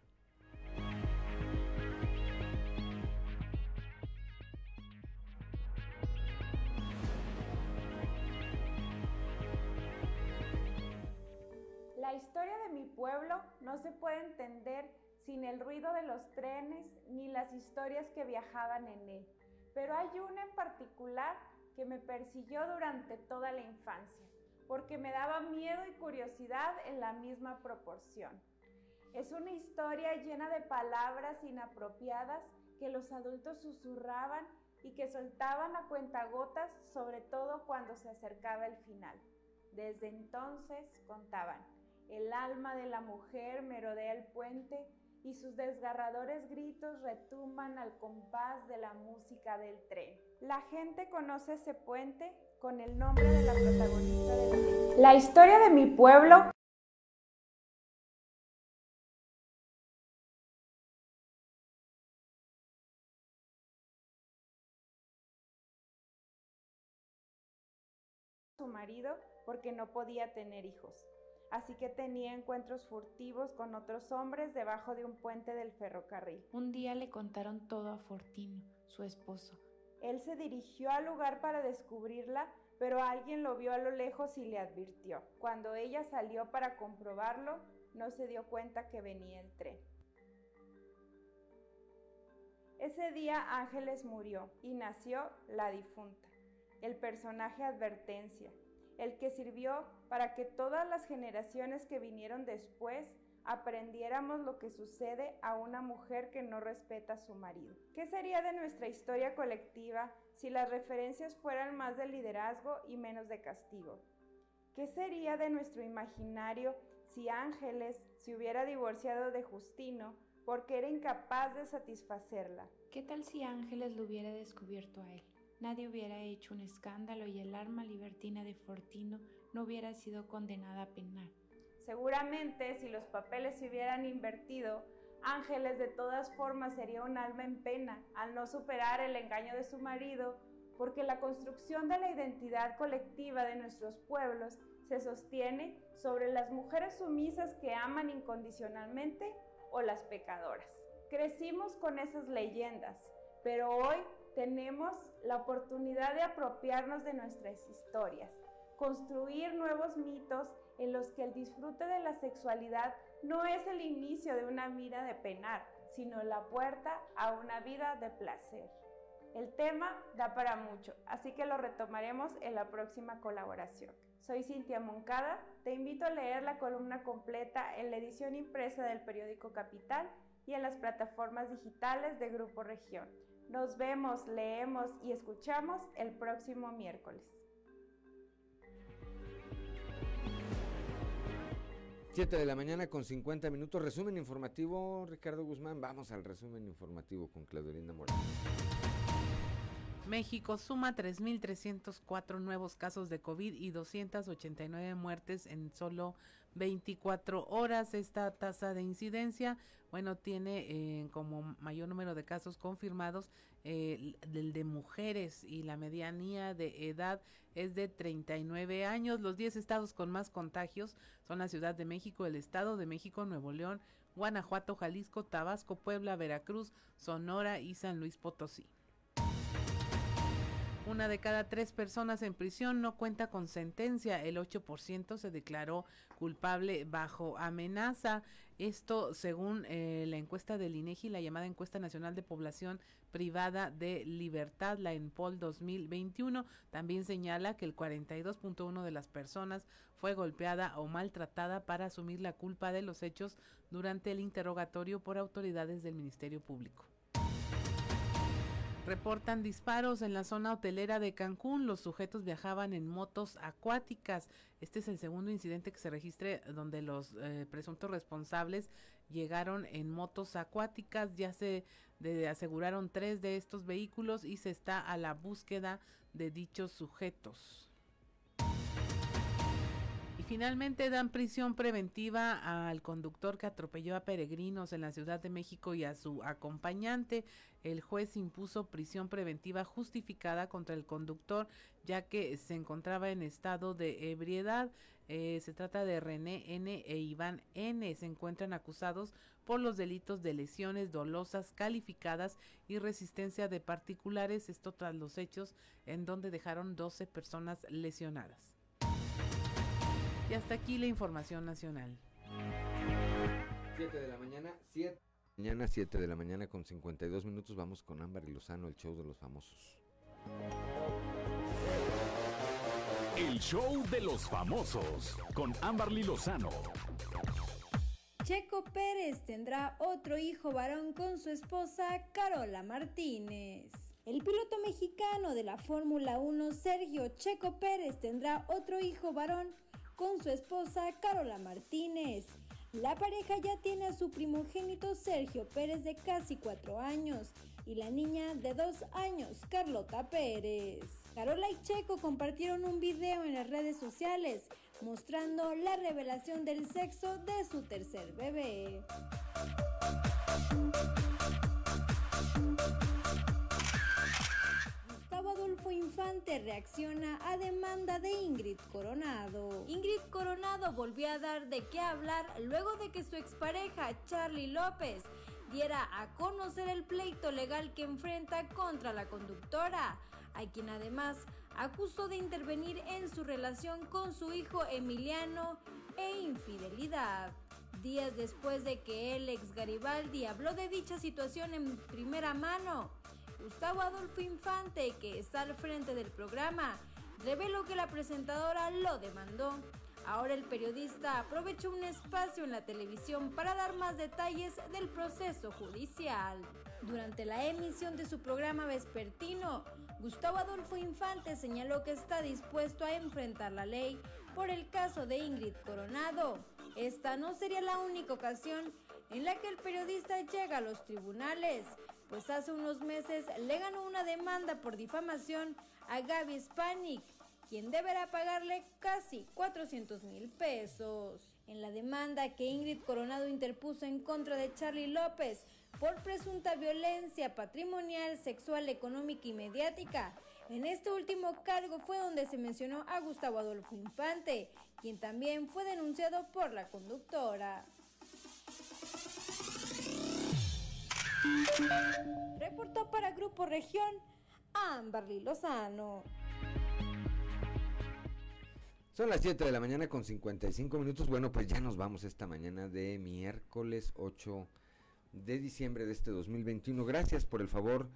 La historia de mi pueblo no se puede entender sin el ruido de los trenes ni las historias que viajaban en él. Pero hay una en particular que me persiguió durante toda la infancia, porque me daba miedo y curiosidad en la misma proporción. Es una historia llena de palabras inapropiadas que los adultos susurraban y que soltaban a cuentagotas, sobre todo cuando se acercaba el final. Desde entonces contaban, el alma de la mujer merodea el puente y sus desgarradores gritos retumban al compás de la música del tren. La gente conoce ese puente con el nombre de la protagonista de la película. La historia de mi pueblo su marido porque no podía tener hijos. Así que tenía encuentros furtivos con otros hombres debajo de un puente del ferrocarril. Un día le contaron todo a Fortino, su esposo. Él se dirigió al lugar para descubrirla, pero alguien lo vio a lo lejos y le advirtió. Cuando ella salió para comprobarlo, no se dio cuenta que venía el tren. Ese día Ángeles murió y nació la difunta, el personaje advertencia, el que sirvió para que todas las generaciones que vinieron después aprendiéramos lo que sucede a una mujer que no respeta a su marido. ¿Qué sería de nuestra historia colectiva si las referencias fueran más de liderazgo y menos de castigo? ¿Qué sería de nuestro imaginario si Ángeles se hubiera divorciado de Justino porque era incapaz de satisfacerla? ¿Qué tal si Ángeles lo hubiera descubierto a él? Nadie hubiera hecho un escándalo y el arma libertina de Fortino no hubiera sido condenada a penar. Seguramente si los papeles se hubieran invertido, Ángeles de todas formas sería un alma en pena al no superar el engaño de su marido, porque la construcción de la identidad colectiva de nuestros pueblos se sostiene sobre las mujeres sumisas que aman incondicionalmente o las pecadoras. Crecimos con esas leyendas, pero hoy tenemos la oportunidad de apropiarnos de nuestras historias, construir nuevos mitos en los que el disfrute de la sexualidad no es el inicio de una vida de penar, sino la puerta a una vida de placer. El tema da para mucho, así que lo retomaremos en la próxima colaboración. Soy Cintia Moncada, te invito a leer la columna completa en la edición impresa del periódico Capital y en las plataformas digitales de Grupo Región. Nos vemos, leemos y escuchamos el próximo miércoles. 7 de la mañana con 50 minutos. Resumen informativo, Ricardo Guzmán. Vamos al resumen informativo con Claudelina Morales. México suma 3.304 nuevos casos de COVID y 289 muertes en solo 24 horas. Esta tasa de incidencia, bueno, tiene eh, como mayor número de casos confirmados eh, el de mujeres y la medianía de edad es de 39 años. Los 10 estados con más contagios son la Ciudad de México, el Estado de México, Nuevo León, Guanajuato, Jalisco, Tabasco, Puebla, Veracruz, Sonora y San Luis Potosí. Una de cada tres personas en prisión no cuenta con sentencia. El 8% se declaró culpable bajo amenaza. Esto según eh, la encuesta del INEGI, la llamada encuesta nacional de población privada de libertad, la ENPOL 2021. También señala que el 42.1 de las personas fue golpeada o maltratada para asumir la culpa de los hechos durante el interrogatorio por autoridades del Ministerio Público. Reportan disparos en la zona hotelera de Cancún. Los sujetos viajaban en motos acuáticas. Este es el segundo incidente que se registre donde los eh, presuntos responsables llegaron en motos acuáticas. Ya se aseguraron tres de estos vehículos y se está a la búsqueda de dichos sujetos. Finalmente dan prisión preventiva al conductor que atropelló a peregrinos en la Ciudad de México y a su acompañante. El juez impuso prisión preventiva justificada contra el conductor ya que se encontraba en estado de ebriedad. Eh, se trata de René N e Iván N. Se encuentran acusados por los delitos de lesiones dolosas calificadas y resistencia de particulares. Esto tras los hechos en donde dejaron 12 personas lesionadas. Y hasta aquí la información nacional. 7 de la mañana, 7. Mañana 7 de la mañana con 52 minutos vamos con Ámbar y Lozano, el show de los famosos. El show de los famosos con Amberly Lozano. Checo Pérez tendrá otro hijo varón con su esposa Carola Martínez. El piloto mexicano de la Fórmula 1, Sergio Checo Pérez, tendrá otro hijo varón con su esposa Carola Martínez. La pareja ya tiene a su primogénito Sergio Pérez de casi cuatro años y la niña de dos años, Carlota Pérez. Carola y Checo compartieron un video en las redes sociales mostrando la revelación del sexo de su tercer bebé. Adolfo Infante reacciona a demanda de Ingrid Coronado. Ingrid Coronado volvió a dar de qué hablar luego de que su expareja Charlie López diera a conocer el pleito legal que enfrenta contra la conductora, a quien además acusó de intervenir en su relación con su hijo Emiliano e infidelidad. Días después de que el ex Garibaldi habló de dicha situación en primera mano, Gustavo Adolfo Infante, que está al frente del programa, reveló que la presentadora lo demandó, Ahora el periodista aprovechó un espacio en la televisión para dar más detalles del proceso judicial. Durante la emisión de su programa vespertino, Gustavo Adolfo Infante señaló que está dispuesto a enfrentar la ley por el caso de Ingrid Coronado. Esta no sería la única ocasión en la que el periodista llega a los tribunales, pues hace unos meses le ganó una demanda por difamación a Gaby Spanik, quien deberá pagarle casi 400 mil pesos. En la demanda que Ingrid Coronado interpuso en contra de Charlie López por presunta violencia patrimonial, sexual, económica y mediática, en este último cargo fue donde se mencionó a Gustavo Adolfo Infante, quien también fue denunciado por la conductora. Reportó para Grupo Región Amberly Lozano. Son las 7 de la mañana con 55 minutos. Bueno, pues ya nos vamos esta mañana de miércoles 8 de diciembre de este 2021. Gracias por el favor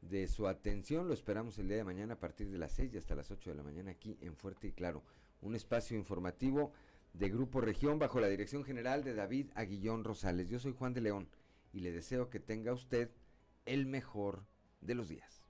de su atención. Lo esperamos el día de mañana a partir de las 6 y hasta las 8 de la mañana aquí en Fuerte y Claro. Un espacio informativo de Grupo Región bajo la dirección general de David Aguillón Rosales. Yo soy Juan de León y le deseo que tenga usted el mejor de los días.